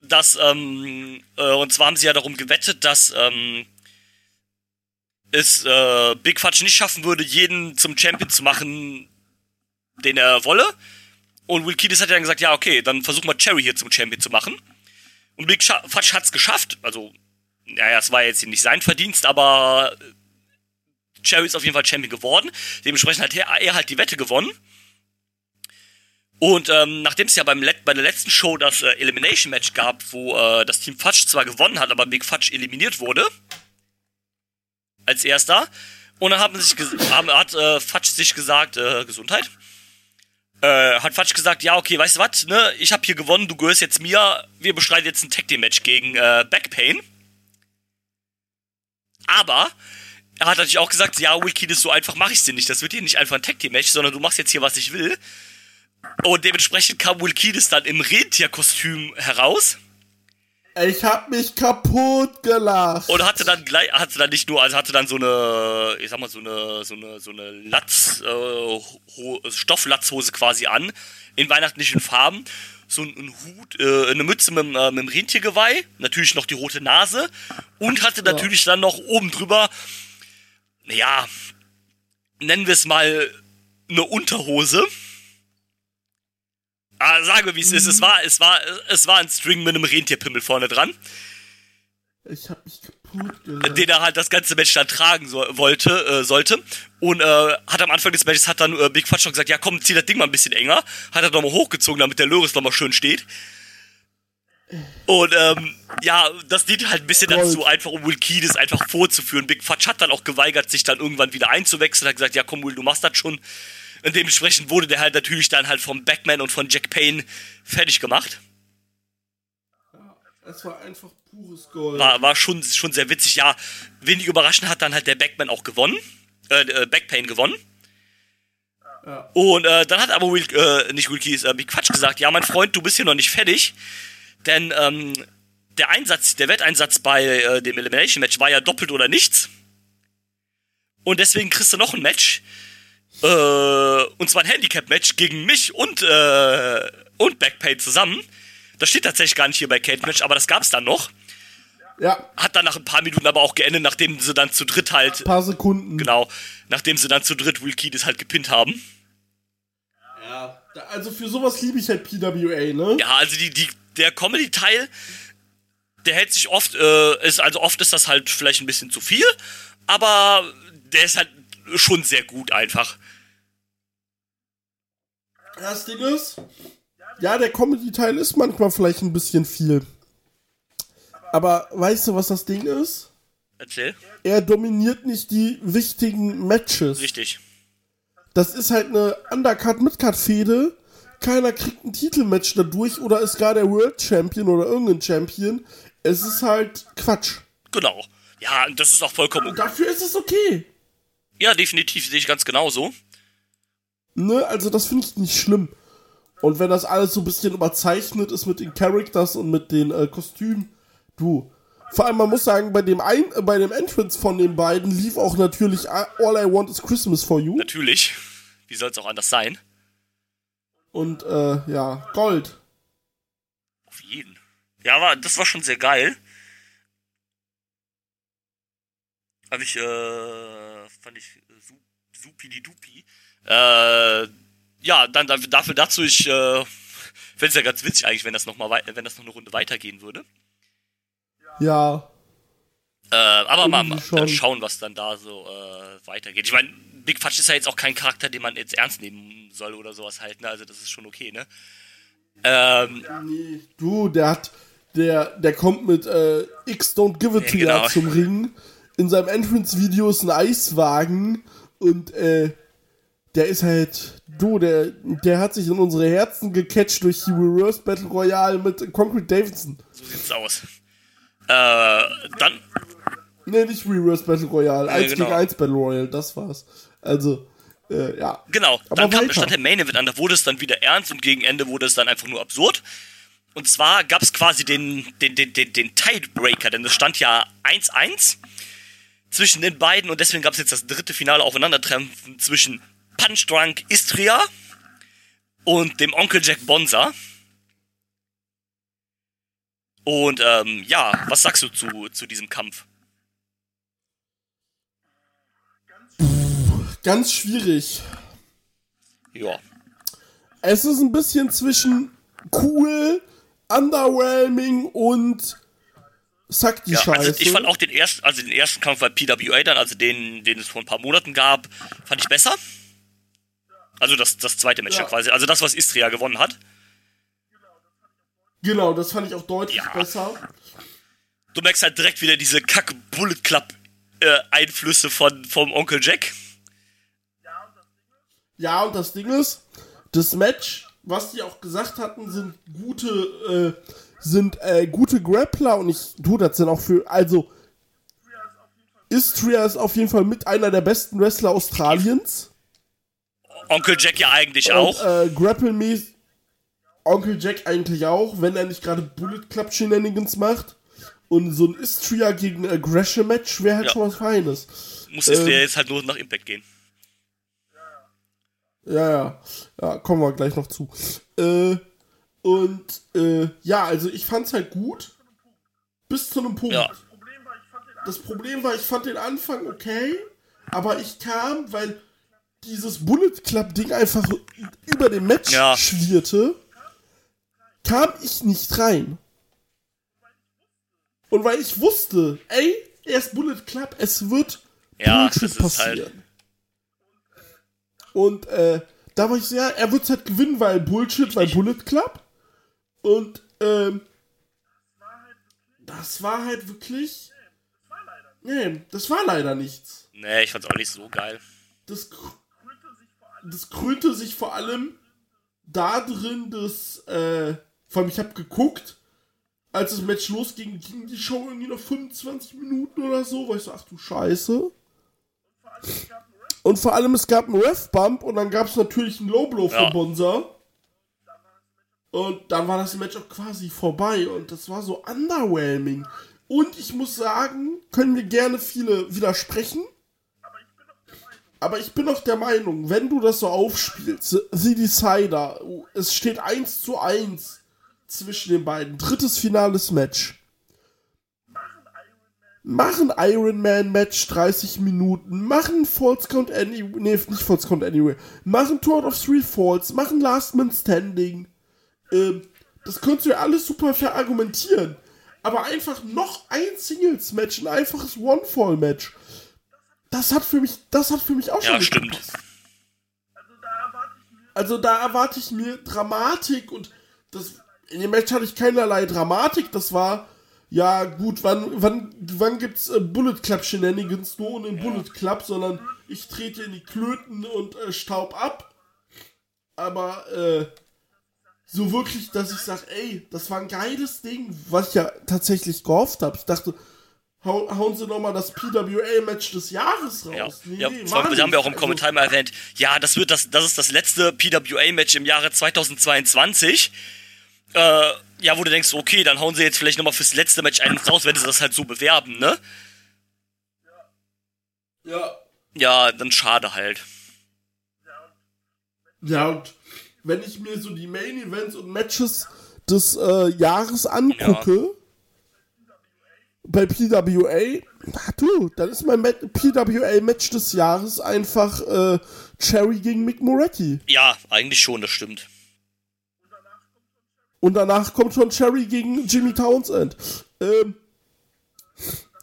Dass, ähm, äh, und zwar haben sie ja darum gewettet, dass ähm, es äh, Big Fudge nicht schaffen würde, jeden zum Champion zu machen, den er wolle. Und Will Kiedis hat ja dann gesagt, ja, okay, dann versuchen wir Cherry hier zum Champion zu machen. Und Big Scha Fudge hat's geschafft. Also, naja, es war jetzt nicht sein Verdienst, aber Cherry ist auf jeden Fall Champion geworden. Dementsprechend hat er, er halt die Wette gewonnen. Und ähm, nachdem es ja beim bei der letzten Show das äh, Elimination Match gab, wo äh, das Team Fudge zwar gewonnen hat, aber Big Fudge eliminiert wurde, als erster, und dann haben sich haben, hat äh, Fudge sich gesagt, äh, Gesundheit, äh, hat Fudge gesagt, ja, okay, weißt du was, ne, ich habe hier gewonnen, du gehörst jetzt mir, wir bestreiten jetzt ein Tag Team Match gegen äh, Backpain. Aber er hat natürlich auch gesagt, ja, Will Kiedis, so einfach mache ich dir nicht. Das wird hier nicht einfach ein Tag Team Match, sondern du machst jetzt hier, was ich will. Und dementsprechend kam Will Kiedis dann im Rentierkostüm heraus Ich hab mich kaputt gelacht. und hatte dann gleich, hatte dann nicht nur, also hatte dann so eine, ich sag mal, so eine, so eine, so eine Latz, äh, Ho Stofflatzhose quasi an, in weihnachtlichen Farben. So ein, ein Hut, äh, eine Mütze mit, dem, äh, mit dem Rentiergeweih, natürlich noch die rote Nase und hatte natürlich dann noch oben drüber, ja, nennen wir es mal eine Unterhose. Ah, sagen wir, wie es ist. Es war, es war, es war ein String mit einem Rentierpimmel vorne dran Ich hab mich kaputt gelacht. den er halt das ganze Match dann tragen so, wollte, äh, sollte. Und äh, hat am Anfang des Matches hat dann äh, Big Fudge schon gesagt, ja komm, zieh das Ding mal ein bisschen enger. Hat er nochmal hochgezogen, damit der Loris nochmal schön steht. Und ähm, ja, das dient halt ein bisschen Gold. dazu, einfach um Will Kiedis einfach vorzuführen. Big Fudge hat dann auch geweigert, sich dann irgendwann wieder einzuwechseln. Hat gesagt, ja komm Will, du machst das schon. Und dementsprechend wurde der halt natürlich dann halt vom Backman und von Jack Payne fertig gemacht. Es war einfach pures Gold. war, war schon, schon sehr witzig. Ja, wenig überraschend hat dann halt der Backman auch gewonnen. Äh, äh, Backpain gewonnen. Ja. Und äh, dann hat aber Will, äh, nicht Will Keys, äh, Big Quatsch gesagt, ja, mein Freund, du bist hier noch nicht fertig. Denn ähm, der Einsatz, der Wetteinsatz bei äh, dem Elimination Match war ja doppelt oder nichts. Und deswegen kriegst du noch ein Match. Äh, und zwar ein Handicap-Match gegen mich und, äh, und Backpain zusammen. Das steht tatsächlich gar nicht hier bei Cage Match, aber das gab's dann noch. Ja, Hat dann nach ein paar Minuten aber auch geendet, nachdem sie dann zu dritt halt, paar Sekunden. genau, nachdem sie dann zu dritt Will Kiedis halt gepinnt haben. Ja. Also für sowas liebe ich halt PWA, ne? Ja, also die, die, der Comedy-Teil, der hält sich oft, äh, ist, also oft ist das halt vielleicht ein bisschen zu viel, aber der ist halt schon sehr gut einfach. Das Ding ist, ja, der Comedy-Teil ist manchmal vielleicht ein bisschen viel. Aber weißt du, was das Ding ist? Erzähl. Er dominiert nicht die wichtigen Matches. Richtig. Das ist halt eine Undercard-Midcard-Fehde. Keiner kriegt ein Titelmatch dadurch oder ist gar der World Champion oder irgendein Champion. Es ist halt Quatsch. Genau. Ja, und das ist auch vollkommen okay. Dafür ist es okay. Ja, definitiv, sehe ich ganz genauso. Ne, also das finde ich nicht schlimm. Und wenn das alles so ein bisschen überzeichnet ist mit den Characters und mit den äh, Kostümen, du. Vor allem, man muss sagen, bei dem, Ein äh, bei dem Entrance von den beiden lief auch natürlich All I Want is Christmas for You. Natürlich. Wie soll es auch anders sein? Und äh, ja, Gold. Auf jeden. Ja, aber das war schon sehr geil. Hab ich, äh, fand ich äh, su- supi-di-dupi. Äh, ja, dann dafür, dazu, ich, äh, fände es ja ganz witzig eigentlich, wenn das noch mal wenn das noch eine Runde weitergehen würde. Ja. Äh, aber mal, mal schauen, was dann da so äh, weitergeht. Ich meine, Big Fudge ist ja jetzt auch kein Charakter, den man jetzt ernst nehmen soll oder sowas halt, ne? Also das ist schon okay, ne? Ähm, Nee, du, der hat, der, der kommt mit äh, X Don't Give It Ja, to genau. Zum Ring. In seinem Entrance-Video ist ein Eiswagen und äh, der ist halt, du, der, der hat sich in unsere Herzen gecatcht durch die Reverse Battle Royale mit Concrete Davidson. so sieht's aus. Äh, dann, Nee, nicht Reverse Battle Royale, 1 genau. gegen 1 Battle Royale, das war's. Also, äh, ja. genau, Aber dann kam, stand der Main Event an, da wurde es dann wieder ernst und gegen Ende wurde es dann einfach nur absurd. Und zwar gab es quasi den, den, den, den, den Tidebreaker, denn es stand ja 1-1 zwischen den beiden und deswegen gab es jetzt das dritte finale Aufeinandertreffen zwischen Punch Drunk Istria und dem Onkel Jack Bonza. Und ähm, ja, was sagst du zu, zu diesem Kampf? Ganz schwierig. Ja. Es ist ein bisschen zwischen cool, underwhelming und Sack die Ja, Scheiße. also ich fand auch den ersten, also den ersten Kampf bei PWA dann, also den, den es vor ein paar Monaten gab, fand ich besser. Also das, das zweite Match Ja. quasi, also das, was Istria gewonnen hat. Genau, das fand ich auch deutlich Ja. besser. Du merkst halt direkt wieder diese kack Bullet Club äh, Einflüsse von vom Onkel Jack. Ja, und das Ding ist, das Match, was die auch gesagt hatten, sind gute, äh, sind äh, gute Grappler und ich, du, das sind auch für, also, Istria ist auf jeden Fall mit einer der besten Wrestler Australiens. Onkel Jack ja eigentlich Und, auch. äh, Grapple-mäßig, Onkel Jack eigentlich auch, wenn er nicht gerade Bullet Club Shenanigans macht. Und so ein Istria gegen Gresham Match wäre halt Ja. schon was Feines. Muss Istria ähm, jetzt halt nur nach Impact gehen. Ja, ja. Ja, kommen wir gleich noch zu. Äh, und äh, ja, also ich fand's halt gut. Bis zu einem Punkt. Ja. Das Problem war, ich fand den Anfang okay, aber ich kam, weil dieses Bullet Club Ding einfach über dem Match Ja. schwirrte, kam ich nicht rein. Und weil ich wusste, ey, er ist Bullet Club, es wird Ja, Bullshit ist passieren. halt. Und äh, da war ich so, ja, er wird halt gewinnen, weil Bullshit, weil Bullet Club. Und ähm, das war halt wirklich. Nee, das war leider nichts. Nee, ich fand's auch nicht so geil. Das, krönte sich vor allem- das krönte sich vor allem da drin, dass, äh, vor allem ich habe geguckt, als das Match losging, ging die Show irgendwie noch 25 Minuten oder so, weil ich so, ach du Scheiße. Und vor allem, es gab einen Ref-Bump und dann gab es natürlich einen Low-Blow von Ja. Bonza. Und dann war das Match auch quasi vorbei und das war so underwhelming. Und ich muss sagen, können mir gerne viele widersprechen. Aber ich bin auch der Meinung, wenn du das so aufspielst, The Decider, es steht 1 zu 1 zwischen den beiden. Drittes finales Match. Mach ein Iron Man Match 30 Minuten, mach ein Falls Count Anyway, nee, nicht Falls Count Anyway, mach ein Tour of Three Falls, mach ein Last Man Standing. Ähm, das könntest du ja alles super verargumentieren. Aber einfach noch ein Singles Match, ein einfaches One Fall Match. Das hat für mich, das hat für mich auch schon Ja, stimmt. gepasst. Also da erwarte ich mir Dramatik und das in dem Match hatte ich keinerlei Dramatik. Das war ja gut. Wann wann wann gibt's äh, Bullet Club Shenanigans nur ohne den Bullet Club, sondern ich trete in die Klöten und äh, staub ab. Aber äh, so wirklich, dass ich sage, ey, das war ein geiles Ding, was ich ja tatsächlich gehofft habe. Ich dachte, hauen sie nochmal das PWA-Match des Jahres raus. Ja, Nee, ja wir haben ja auch im nicht. Kommentar mal erwähnt, ja, das wird das, das ist das letzte PWA-Match im Jahre 2022. Äh, ja, wo du denkst, okay, dann hauen sie jetzt vielleicht nochmal fürs letzte Match einen raus, wenn sie das halt so bewerben, ne? Also, ja, Ja, dann schade halt. Ja, und wenn ich mir so die Main Events und Matches des äh, Jahres angucke, bei PWA, ach du, dann ist mein Mat- PWA-Match des Jahres einfach äh, Cherry gegen Mick Moretti. Ja, eigentlich schon, das stimmt. Und danach kommt schon Cherry gegen Jimmy Townsend. Ähm,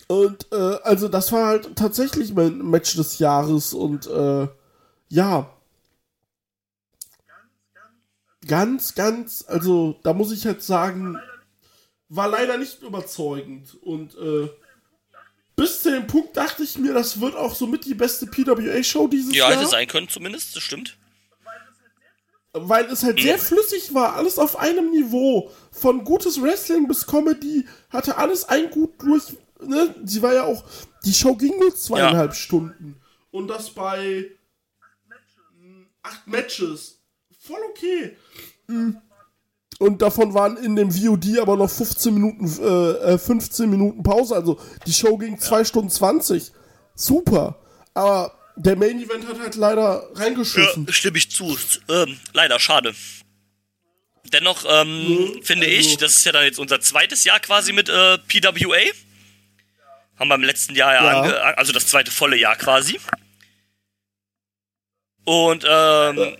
und äh, also das war halt tatsächlich mein Match des Jahres und äh, ja. Ganz, ganz, also da muss ich halt sagen, war leider nicht überzeugend. Und äh, bis zu dem Punkt dachte ich mir, das wird auch somit die beste PWA-Show dieses Ja, Jahr. hätte sein können zumindest, das stimmt. weil es halt sehr flüssig war, alles auf einem Niveau. Von gutes Wrestling bis Comedy hatte alles ein gut durch. Ne? Sie war ja auch, die Show ging nur zweieinhalb Stunden. Und das bei acht Matches. Voll okay. Mm. Und davon waren in dem VOD aber noch 15 Minuten, äh, äh, 15 Minuten Pause. Also die Show ging 2 Stunden 20. Super. Aber der Main Event hat halt leider reingeschissen. Ja, stimme ich zu. Ähm, leider, schade. Dennoch ähm, finde also- ich, das ist ja dann jetzt unser zweites Jahr quasi mit äh, PWA. Haben wir im letzten Jahr ja, Ja. ange also das zweite volle Jahr quasi. Und ähm,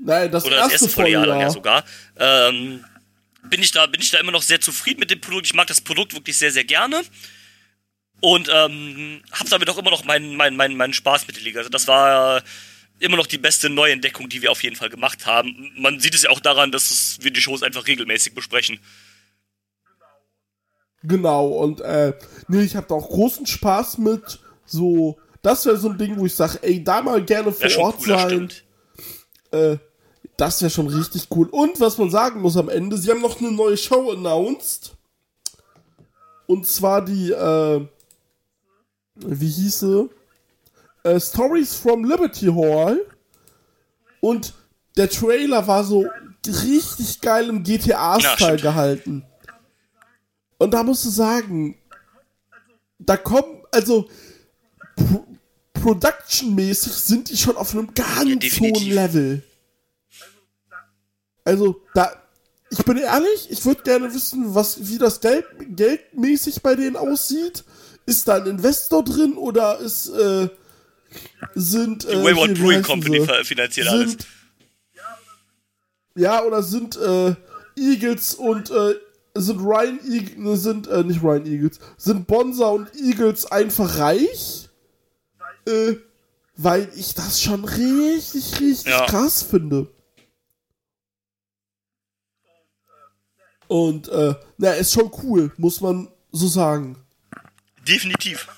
Nein, das oder das erste erste volle Jahr dann ja sogar. Ähm, bin ich da bin ich da immer noch sehr zufrieden mit dem Produkt. Ich mag das Produkt wirklich sehr sehr gerne und ähm, habe damit auch immer noch meinen meinen meinen meinen Spaß mit der Liga. Also das war immer noch die beste Neuentdeckung, die wir auf jeden Fall gemacht haben. Man sieht es ja auch daran, dass es, wir die Shows einfach regelmäßig besprechen. Genau, und äh, nee, ich habe da auch großen Spaß mit. So, das wäre so ein Ding, wo ich sage, ey, da mal gerne vor Ort cool, sein. Äh, das wäre schon richtig cool. Und was man sagen muss am Ende, sie haben noch eine neue Show announced. Und zwar die, äh, wie hieß sie? Äh, Stories from Liberty Hall. Und der Trailer war so richtig geil im Ja, GTA-Style gehalten. Und da musst du sagen, da kommen, also Pro Production-mäßig sind die schon auf einem ganz definitiv. hohen Level. Also, da, ich bin ehrlich, ich würde gerne wissen, was, wie das Geld, geldmäßig bei denen aussieht. Ist da ein Investor drin oder ist, äh, sind, äh, Die Wayward Brewing Company sie? finanziert alles. sind, ja, oder sind äh, Eagles und äh, sind Ryan Eagles, sind äh, nicht Ryan Eagles, sind Bonza und Eagles einfach reich? Äh, weil ich das schon richtig, richtig Ja. krass finde. Und äh, na, ist schon cool, muss man so sagen. Definitiv.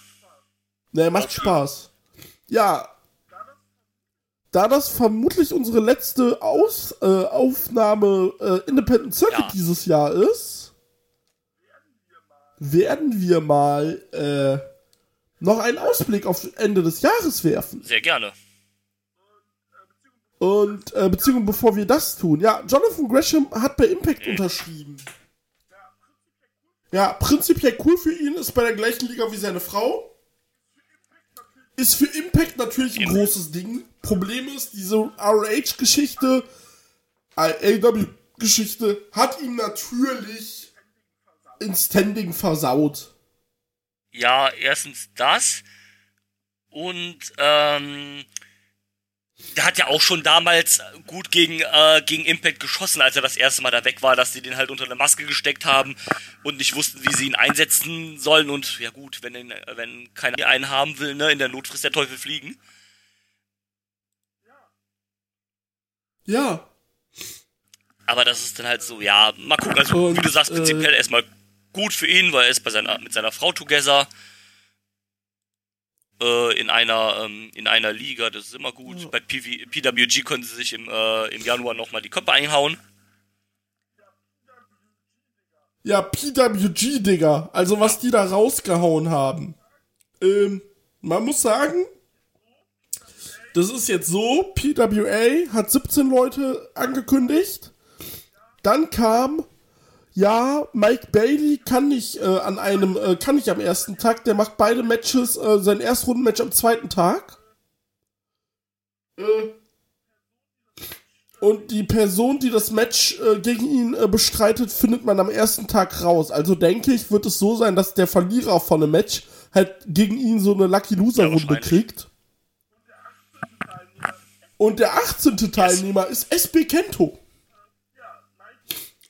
Ne, macht Spaß. Ja. Da das vermutlich unsere letzte Aus, äh, Aufnahme äh, Independent Circuit Ja. dieses Jahr ist, werden wir mal äh, noch einen Ausblick auf Ende des Jahres werfen. Sehr gerne. Und äh, beziehungsweise bevor wir das tun, ja, Jonathan Gresham hat bei Impact unterschrieben. Ja, prinzipiell cool für ihn, ist bei der gleichen Liga wie seine Frau. Ist für Impact natürlich ein großes Ding. Problem ist, diese ROH-Geschichte, AW-Geschichte, hat ihm natürlich in Standing versaut. Ja, erstens das. Und ähm, der hat ja auch schon damals gut gegen, äh, gegen Impact geschossen, als er das erste Mal da weg war, dass die den halt unter eine Maske gesteckt haben und nicht wussten, wie sie ihn einsetzen sollen. Und ja gut, wenn, wenn keiner einen haben will, ne, in der Not frisst der Teufel fliegen. Ja, Aber das ist dann halt so, ja, mal gucken. Also, Und, wie du sagst, äh, prinzipiell erstmal gut für ihn, weil er ist bei seiner, mit seiner Frau together. Äh, in einer, ähm, in einer Liga, das ist immer gut. Bei PV, PWG können sie sich im, äh, im Januar nochmal die Köpfe einhauen. Ja, PWG, Digga. Also, was die da rausgehauen haben. Ähm, man muss sagen, das ist jetzt so, PWA hat 17 Leute angekündigt. Dann kam, ja, Mike Bailey kann nicht äh, an einem, äh, kann nicht am ersten Tag, der macht beide Matches, äh, sein Erstrundenmatch am zweiten Tag. Äh, und die Person, die das Match äh, gegen ihn äh, bestreitet, findet man am ersten Tag raus. Also denke ich, wird es so sein, dass der Verlierer von einem Match halt gegen ihn so eine Lucky Loser Runde wahrscheinlich. kriegt. Und der 18. Teilnehmer ist SB Kento.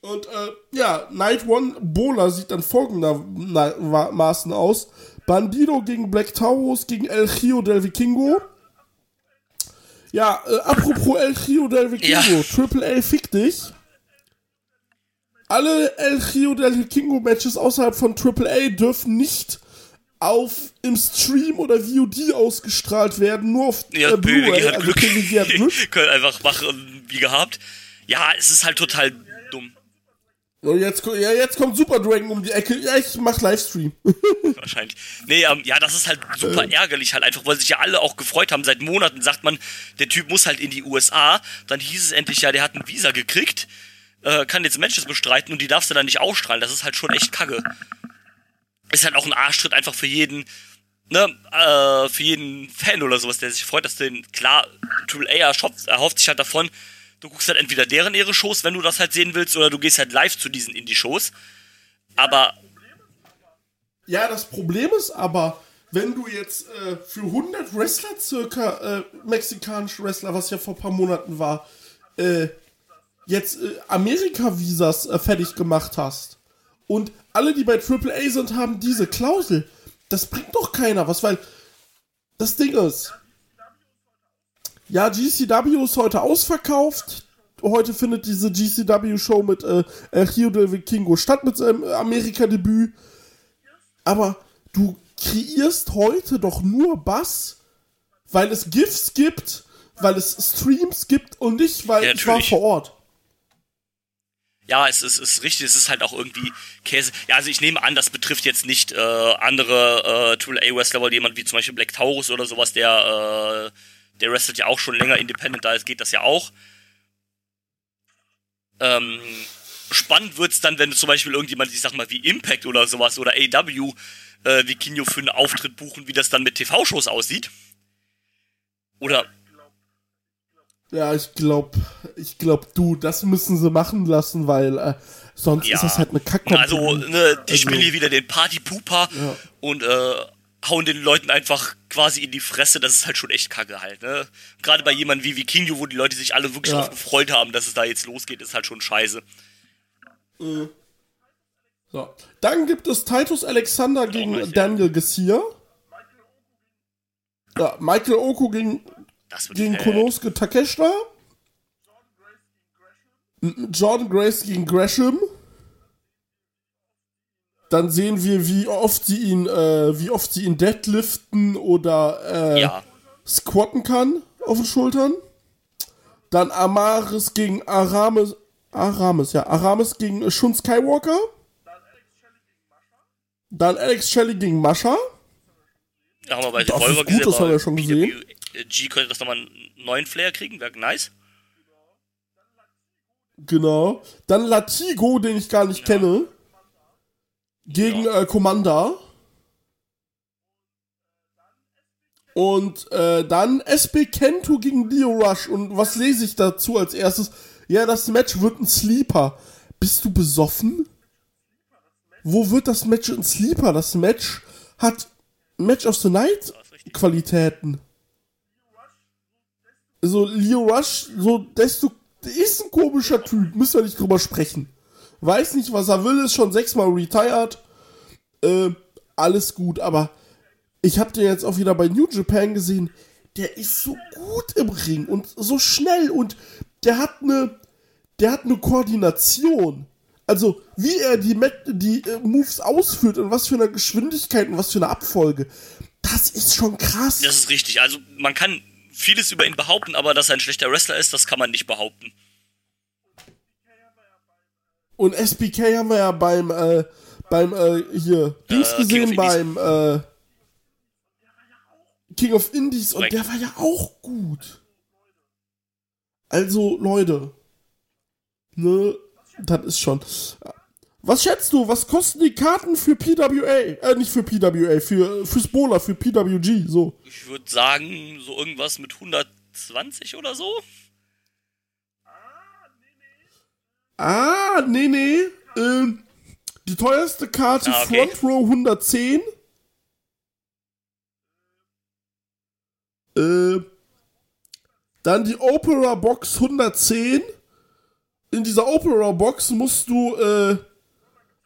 Und äh, ja, Night One Bola sieht dann folgendermaßen aus. Bandido gegen Black Taurus gegen El Gio del Vikingo. Ja, äh, apropos El Gio del Vikingo, Ja. Triple A fick dich. Alle El Gio del Vikingo Matches außerhalb von Triple A dürfen nicht auf im Stream oder VOD ausgestrahlt werden, nur auf Ja, äh, Blu-ray. Also Glück. Glück. Können einfach machen, wie gehabt. Ja, es ist halt total dumm. Und jetzt, ja, jetzt kommt Super Dragon um die Ecke. Ja, ich mach Livestream. Wahrscheinlich. Nee, ähm, ja, das ist halt super Äh. ärgerlich halt einfach, weil sich ja alle auch gefreut haben. Seit Monaten sagt man, der Typ muss halt in die USA. Dann hieß es endlich, ja, der hat ein Visa gekriegt, äh, kann jetzt Matches bestreiten und die darfst du dann nicht ausstrahlen. Das ist halt schon echt kacke. Ist halt auch ein Arschtritt einfach für jeden, ne, äh, für jeden Fan oder sowas, der sich freut, dass den, klar, Triple A erhofft sich halt davon, du guckst halt entweder deren ihre Shows, wenn du das halt sehen willst, oder du gehst halt live zu diesen Indie-Shows. Aber Ja, das Problem ist aber, wenn du jetzt äh, für 100 Wrestler circa, äh, mexikanische Wrestler, was ja vor ein paar Monaten war, äh, jetzt äh, Amerika-Visas äh, fertig gemacht hast und alle, die bei AAA sind, haben diese Klausel, das bringt doch keiner was, weil das Ding ist, ja, GCW ist heute ausverkauft. Heute findet diese GCW-Show mit äh, El Rio del Vikingo statt mit seinem äh, Amerika-Debüt. Aber du kreierst heute doch nur Bass, weil es GIFs gibt, weil es Streams gibt und nicht, weil Ja, ich war vor Ort. Ja, es ist, ist richtig, es ist halt auch irgendwie Käse. Ja, also ich nehme an, das betrifft jetzt nicht äh, andere äh, AAA-Wrestler, weil jemand wie zum Beispiel Black Taurus oder sowas, der, äh, der wrestelt ja auch schon länger independent, da geht das ja auch. Ähm, spannend wird's dann, wenn zum Beispiel irgendjemand, ich sag mal, wie Impact oder sowas oder AW äh, Vikingo für einen Auftritt buchen, wie das dann mit TV-Shows aussieht. Oder Ja, ich glaub, ich glaub, du, das müssen sie machen lassen, weil äh, sonst Ja. ist das halt eine Kack. Also, ne, die Also- spielen hier wieder den Party-Pooper Ja. und äh, hauen den Leuten einfach quasi in die Fresse. Das ist halt schon echt kacke halt, ne? Gerade bei jemandem wie Vikingo, wo die Leute sich alle wirklich Ja. drauf gefreut haben, dass es da jetzt losgeht, ist halt schon scheiße. So. Dann gibt es Titus Alexander gegen weiß, ja. Daniel Garcia. Ja, Michael Oko gegen, gegen. Konosuke Takeshita. Jordan Grace gegen Gresham. Dann sehen wir, wie oft sie ihn, äh, wie oft sie ihn deadliften oder äh, Ja, squatten kann auf den Schultern. Dann Amaris gegen Aramis. Aramis, ja. Aramis gegen Shun Skywalker. Dann Alex Shelley gegen Mascha. da haben wir bei Das Revolver gut, gesehen. das haben wir schon gesehen. G könnte das nochmal einen neuen Flair kriegen, wäre nice. Genau. Dann Latigo, den ich gar nicht kenne. Gegen äh, Commander. Und äh, dann SB Kento gegen Leo Rush. Und was lese ich dazu als erstes? Ja, das Match wird ein Sleeper. Bist du besoffen? Wo wird das Match ein Sleeper? Das Match hat Match of the Night Qualitäten. So, Leo Rush, so, desto, ist ein komischer Typ, müssen wir nicht drüber sprechen. Weiß nicht, was er will, ist schon sechsmal retired. Äh, alles gut, aber ich hab den jetzt auch wieder bei New Japan gesehen. Der ist so gut im Ring und so schnell und der hat eine, der hat eine Koordination. Also, wie er die, die äh, Moves ausführt und was für eine Geschwindigkeit und was für eine Abfolge. Das ist schon krass. Das ist richtig. Also, man kann vieles über ihn behaupten, aber dass er ein schlechter Wrestler ist, das kann man nicht behaupten. Und SBK haben wir ja beim, äh, beim, äh, hier, Dings King gesehen, beim, äh, King of Indies und der war ja auch gut. Also, Leute. Ne, das ist schon. Was schätzt du, was kosten die Karten für PWA? Äh, nicht für PWA, für, fürs Bowler, für PWG, so. Ich würde sagen, so irgendwas mit 120 oder so. Ah, nee, nee. Ähm, die teuerste Karte Ah, okay. Front Row 110. Äh, dann die Opera Box 110. in dieser Open Raw Box musst du äh,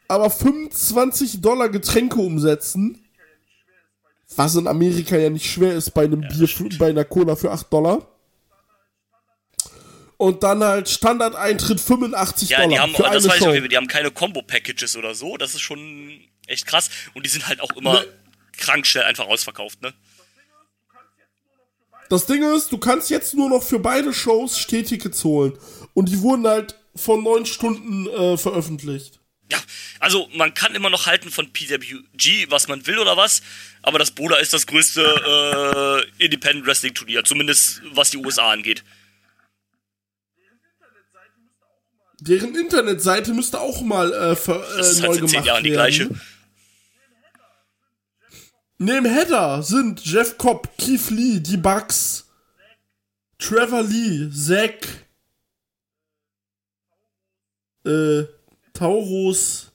aber 25 Dollar Getränke umsetzen. Was in Amerika ja nicht schwer ist bei einem Bier, für, bei einer Cola für 8 Dollar. Und dann halt Standardeintritt 85 Ja, Dollar. die haben, für das eine weiß ich Show. Fall, die haben keine Combo-Packages oder so. Das ist schon echt krass. Und die sind halt auch immer Ne. krank schnell einfach ausverkauft, ne? Das Ding ist, du kannst jetzt nur noch für beide Shows Stehtickets holen. Und die wurden halt von neun Stunden äh, veröffentlicht. Ja, also man kann immer noch halten von PWG, was man will oder was, aber das Bola ist das größte äh, Independent Wrestling Turnier, zumindest was die USA angeht. Deren Internetseite müsste auch mal äh, ver, Das äh, ist neu halt gemacht zehn Jahren die werden. gleiche. Neben Header sind Jeff Cobb, Keith Lee, die Bucks, Trevor Lee, Zack, äh, Taurus,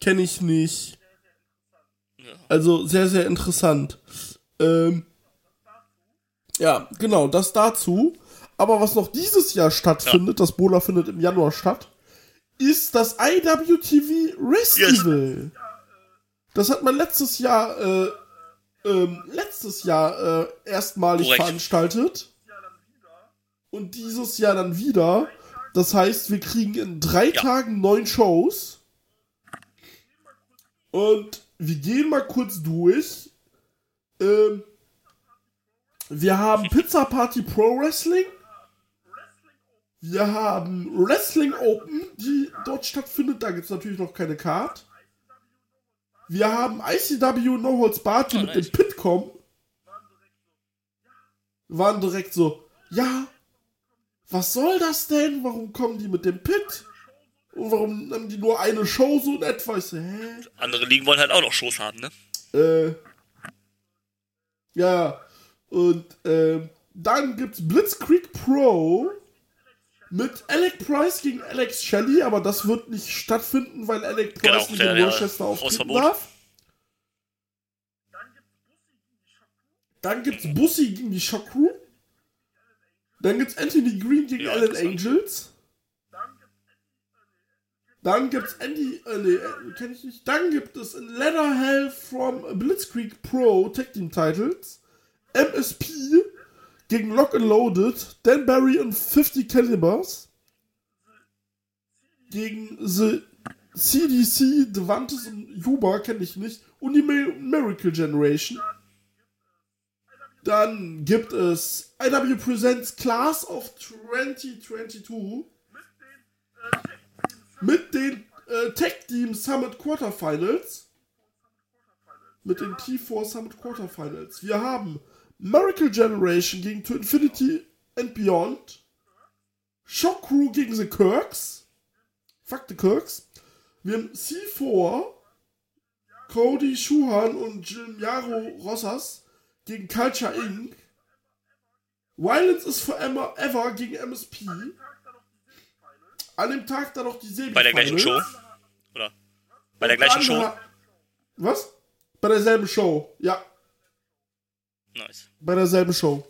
kenne ich nicht. Also sehr, sehr interessant. Ähm, ja, genau, das dazu. Aber was noch dieses Jahr stattfindet, das Bola findet im Januar statt, ist das IWTV Festival. Das hat man letztes Jahr, äh, ähm, letztes Jahr äh, erstmalig Korrekt. veranstaltet. Und dieses Jahr dann wieder. Das heißt, wir kriegen in drei Ja. Tagen neun Shows. Und wir gehen mal kurz durch. Ähm, wir haben Pizza Party Pro Wrestling. Wir haben Wrestling Open, die dort stattfindet. Da gibt es natürlich noch keine Card. Wir haben ICW No Holds Barred, die Oh, mit dem Pit kommen. Waren direkt so, ja, was soll das denn? Warum kommen die mit dem Pit? Und warum haben die nur eine Show so in etwa? Ich so, hä? Andere Ligen wollen halt auch noch Shows haben, ne? Äh, ja, und ähm, dann gibt's Blitzkrieg Pro mit Alec Price gegen Alex Shelley, aber das wird nicht stattfinden, weil Alec Price Genau, nicht in Worcester auftreten Hausverbot. darf. Dann gibt's Bussi gegen die Shock Crew. Dann gibt's Anthony Green gegen Ja, interessant. Angels. Dann gibt's Andy, äh, nee, kenn ich nicht. Dann gibt es in Leather Hell from Blitzkrieg Pro Tag Team Titles. MSP gegen Lock and Loaded. Dan Barry und 50 Calibers. Gegen The CDC, Devantes und Juba, kenne ich nicht. Und die Mi- Miracle Generation. Dann gibt es IW Presents Class of 2022 mit den äh, Tag Team Summit Quarterfinals. Mit den T4 Summit Quarterfinals. Wir haben Miracle Generation gegen To Infinity and Beyond. Shock Crew gegen The Kirks. Fuck the Kirks. Wir haben C4, Cody Schuhan und Jaro Rossas gegen Culture Inc. Violence is Forever ever gegen MSP. An dem Tag dann noch die Semi Bei der gleichen Show. Oder? Bei der gleichen Show. Was? Bei derselben Show, ja. Nice. Bei derselben Show.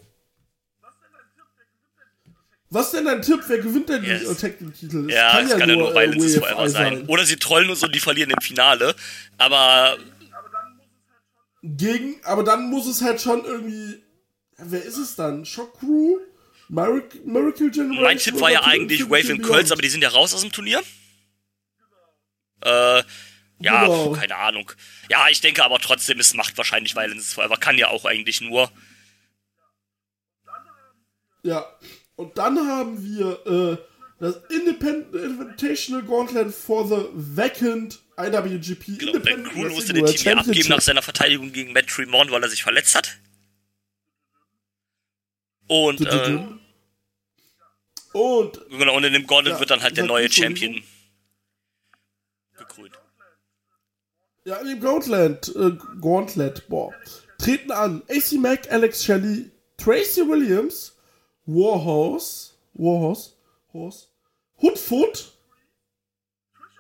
Was denn dein Tipp? Wer gewinnt denn Yes. die äh, Tag Team Titel? Es Ja, kann ja nur äh, Violence WFI Forever sein. Oder sie trollen uns und die verlieren im Finale. Aber Gegen, aber dann muss es halt schon irgendwie. Wer ist es dann? Shock Crew? Miracle, Miracle Generation? mein Tipp war ja eigentlich Wave and? Curls, aber die sind ja raus aus dem Turnier. Äh, ja, Genau. keine Ahnung. Ja, ich denke aber trotzdem, es macht wahrscheinlich Violence Forever. Kann ja auch eigentlich nur. Ja. Und dann haben wir äh, das Independent Invitational Gauntlet for the Vacant IWGP Genau, Ben Krul musste den Titel abgeben nach seiner Verteidigung gegen Matt Tremont, weil er sich verletzt hat. Und, äh, Und genau, und in dem Gauntlet Ja, wird dann halt der neue. Champion ja, in dem Gauntlet, äh, Gauntlet, boah, treten an AC Mack, Alex Shelley, Tracy Williams, Warhorse, Warhorse, Horse, Hoodfoot,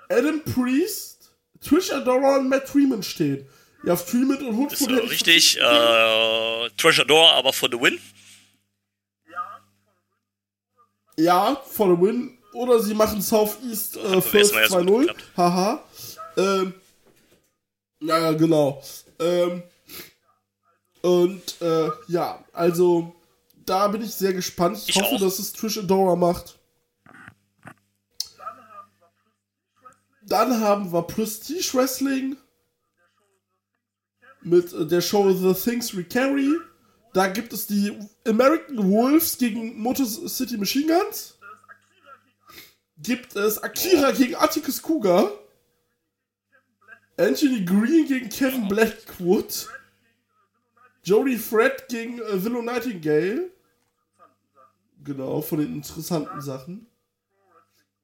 Adam Priest, Trish Adora und Matt Freeman stehen. Ja, Freeman und Hoodfoot Ist richtig. Äh, Treasure Door, aber for the win. Ja, for the win. oder sie machen Southeast äh, First ersten Mal ja so gut 2-0. geklappt. Haha. Ähm, naja, genau. Ähm, und äh, ja, also da bin ich sehr gespannt. Ich, Ich hoffe, auch. dass es Trish Adora macht. Dann haben wir Prestige Wrestling mit äh, der Show The Things We Carry. Da gibt es die American Wolves gegen Motor City Machine Guns. Gibt es Akira gegen Atticus Cougar. Anthony Green gegen Kevin Blackwood. Jody Fred gegen äh, Willow Nightingale. Genau, von den interessanten Sachen.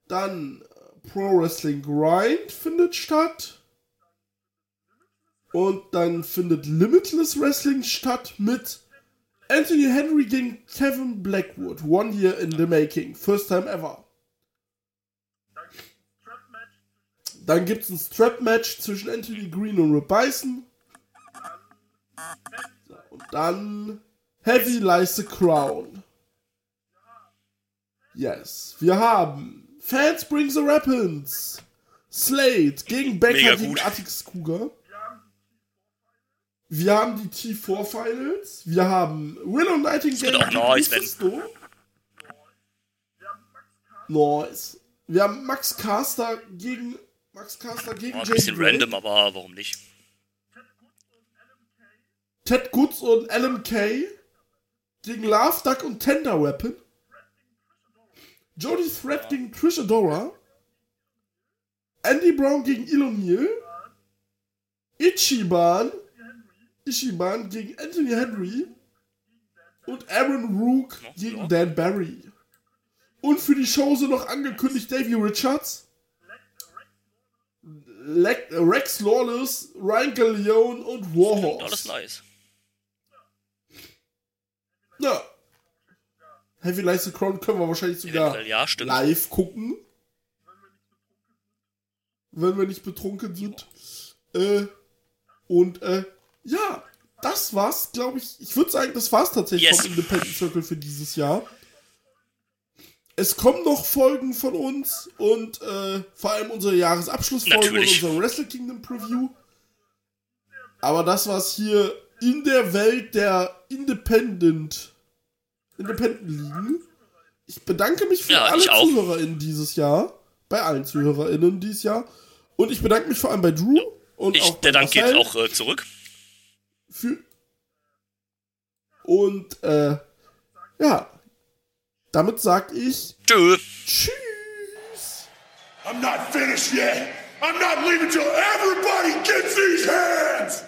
Dann äh, Pro Wrestling Grind findet statt. Und dann findet Limitless Wrestling statt mit Anthony Henry gegen Kevin Blackwood. One year in the making. First time ever. Dann gibt es ein Strap-Match zwischen Anthony Green und Rip Bison. So, und dann Heavy Lies the Crown. Yes. Wir haben Fans Bring the Weapons. Slade gegen Becker gegen gut. Atticus Cougar. Wir haben die T4 Finals. Wir haben Willow Nightingale gegen nice. Nice. Wir haben Max Caster gegen Max Caster gegen Oh, ein bisschen Drake. random, aber warum nicht? Ted Goods und LMK gegen Love Duck und Tender Weapon. Jody Threat gegen Trish Adora. Andy Brown gegen Elon Neal. Ichiban. Ichiban gegen Anthony Henry. Und Aaron Rook gegen ja. Dan Barry. Und für die Show sind noch angekündigt Davey Richards. Le Rex Lawless, Ryan Galeone und Warhorse. Alles nice. Ja. Heavy Lies the Crown können wir wahrscheinlich sogar Eventuell ja, live gucken. Wenn wir nicht betrunken sind. Äh, und äh, ja, das war's, glaube ich. Ich würde sagen, das war's tatsächlich Yes. vom Independent Circle für dieses Jahr. Es kommen noch Folgen von uns und äh, vor allem unsere Jahresabschlussfolge und Natürlich. unser Wrestle Kingdom Preview. Aber das war's hier in der Welt der Independent Independent Ligen. Ich bedanke mich für Ja, alle. ZuhörerInnen dieses Jahr. Bei allen ZuhörerInnen dieses Jahr. Und ich bedanke mich vor allem bei Drew. Und Ich, auch der Dank geht Marcel auch äh, zurück. Für und äh, ja, damit sag ich Tschö. Tschüss. I'm not finished yet. I'm not leaving till everybody gets these hands.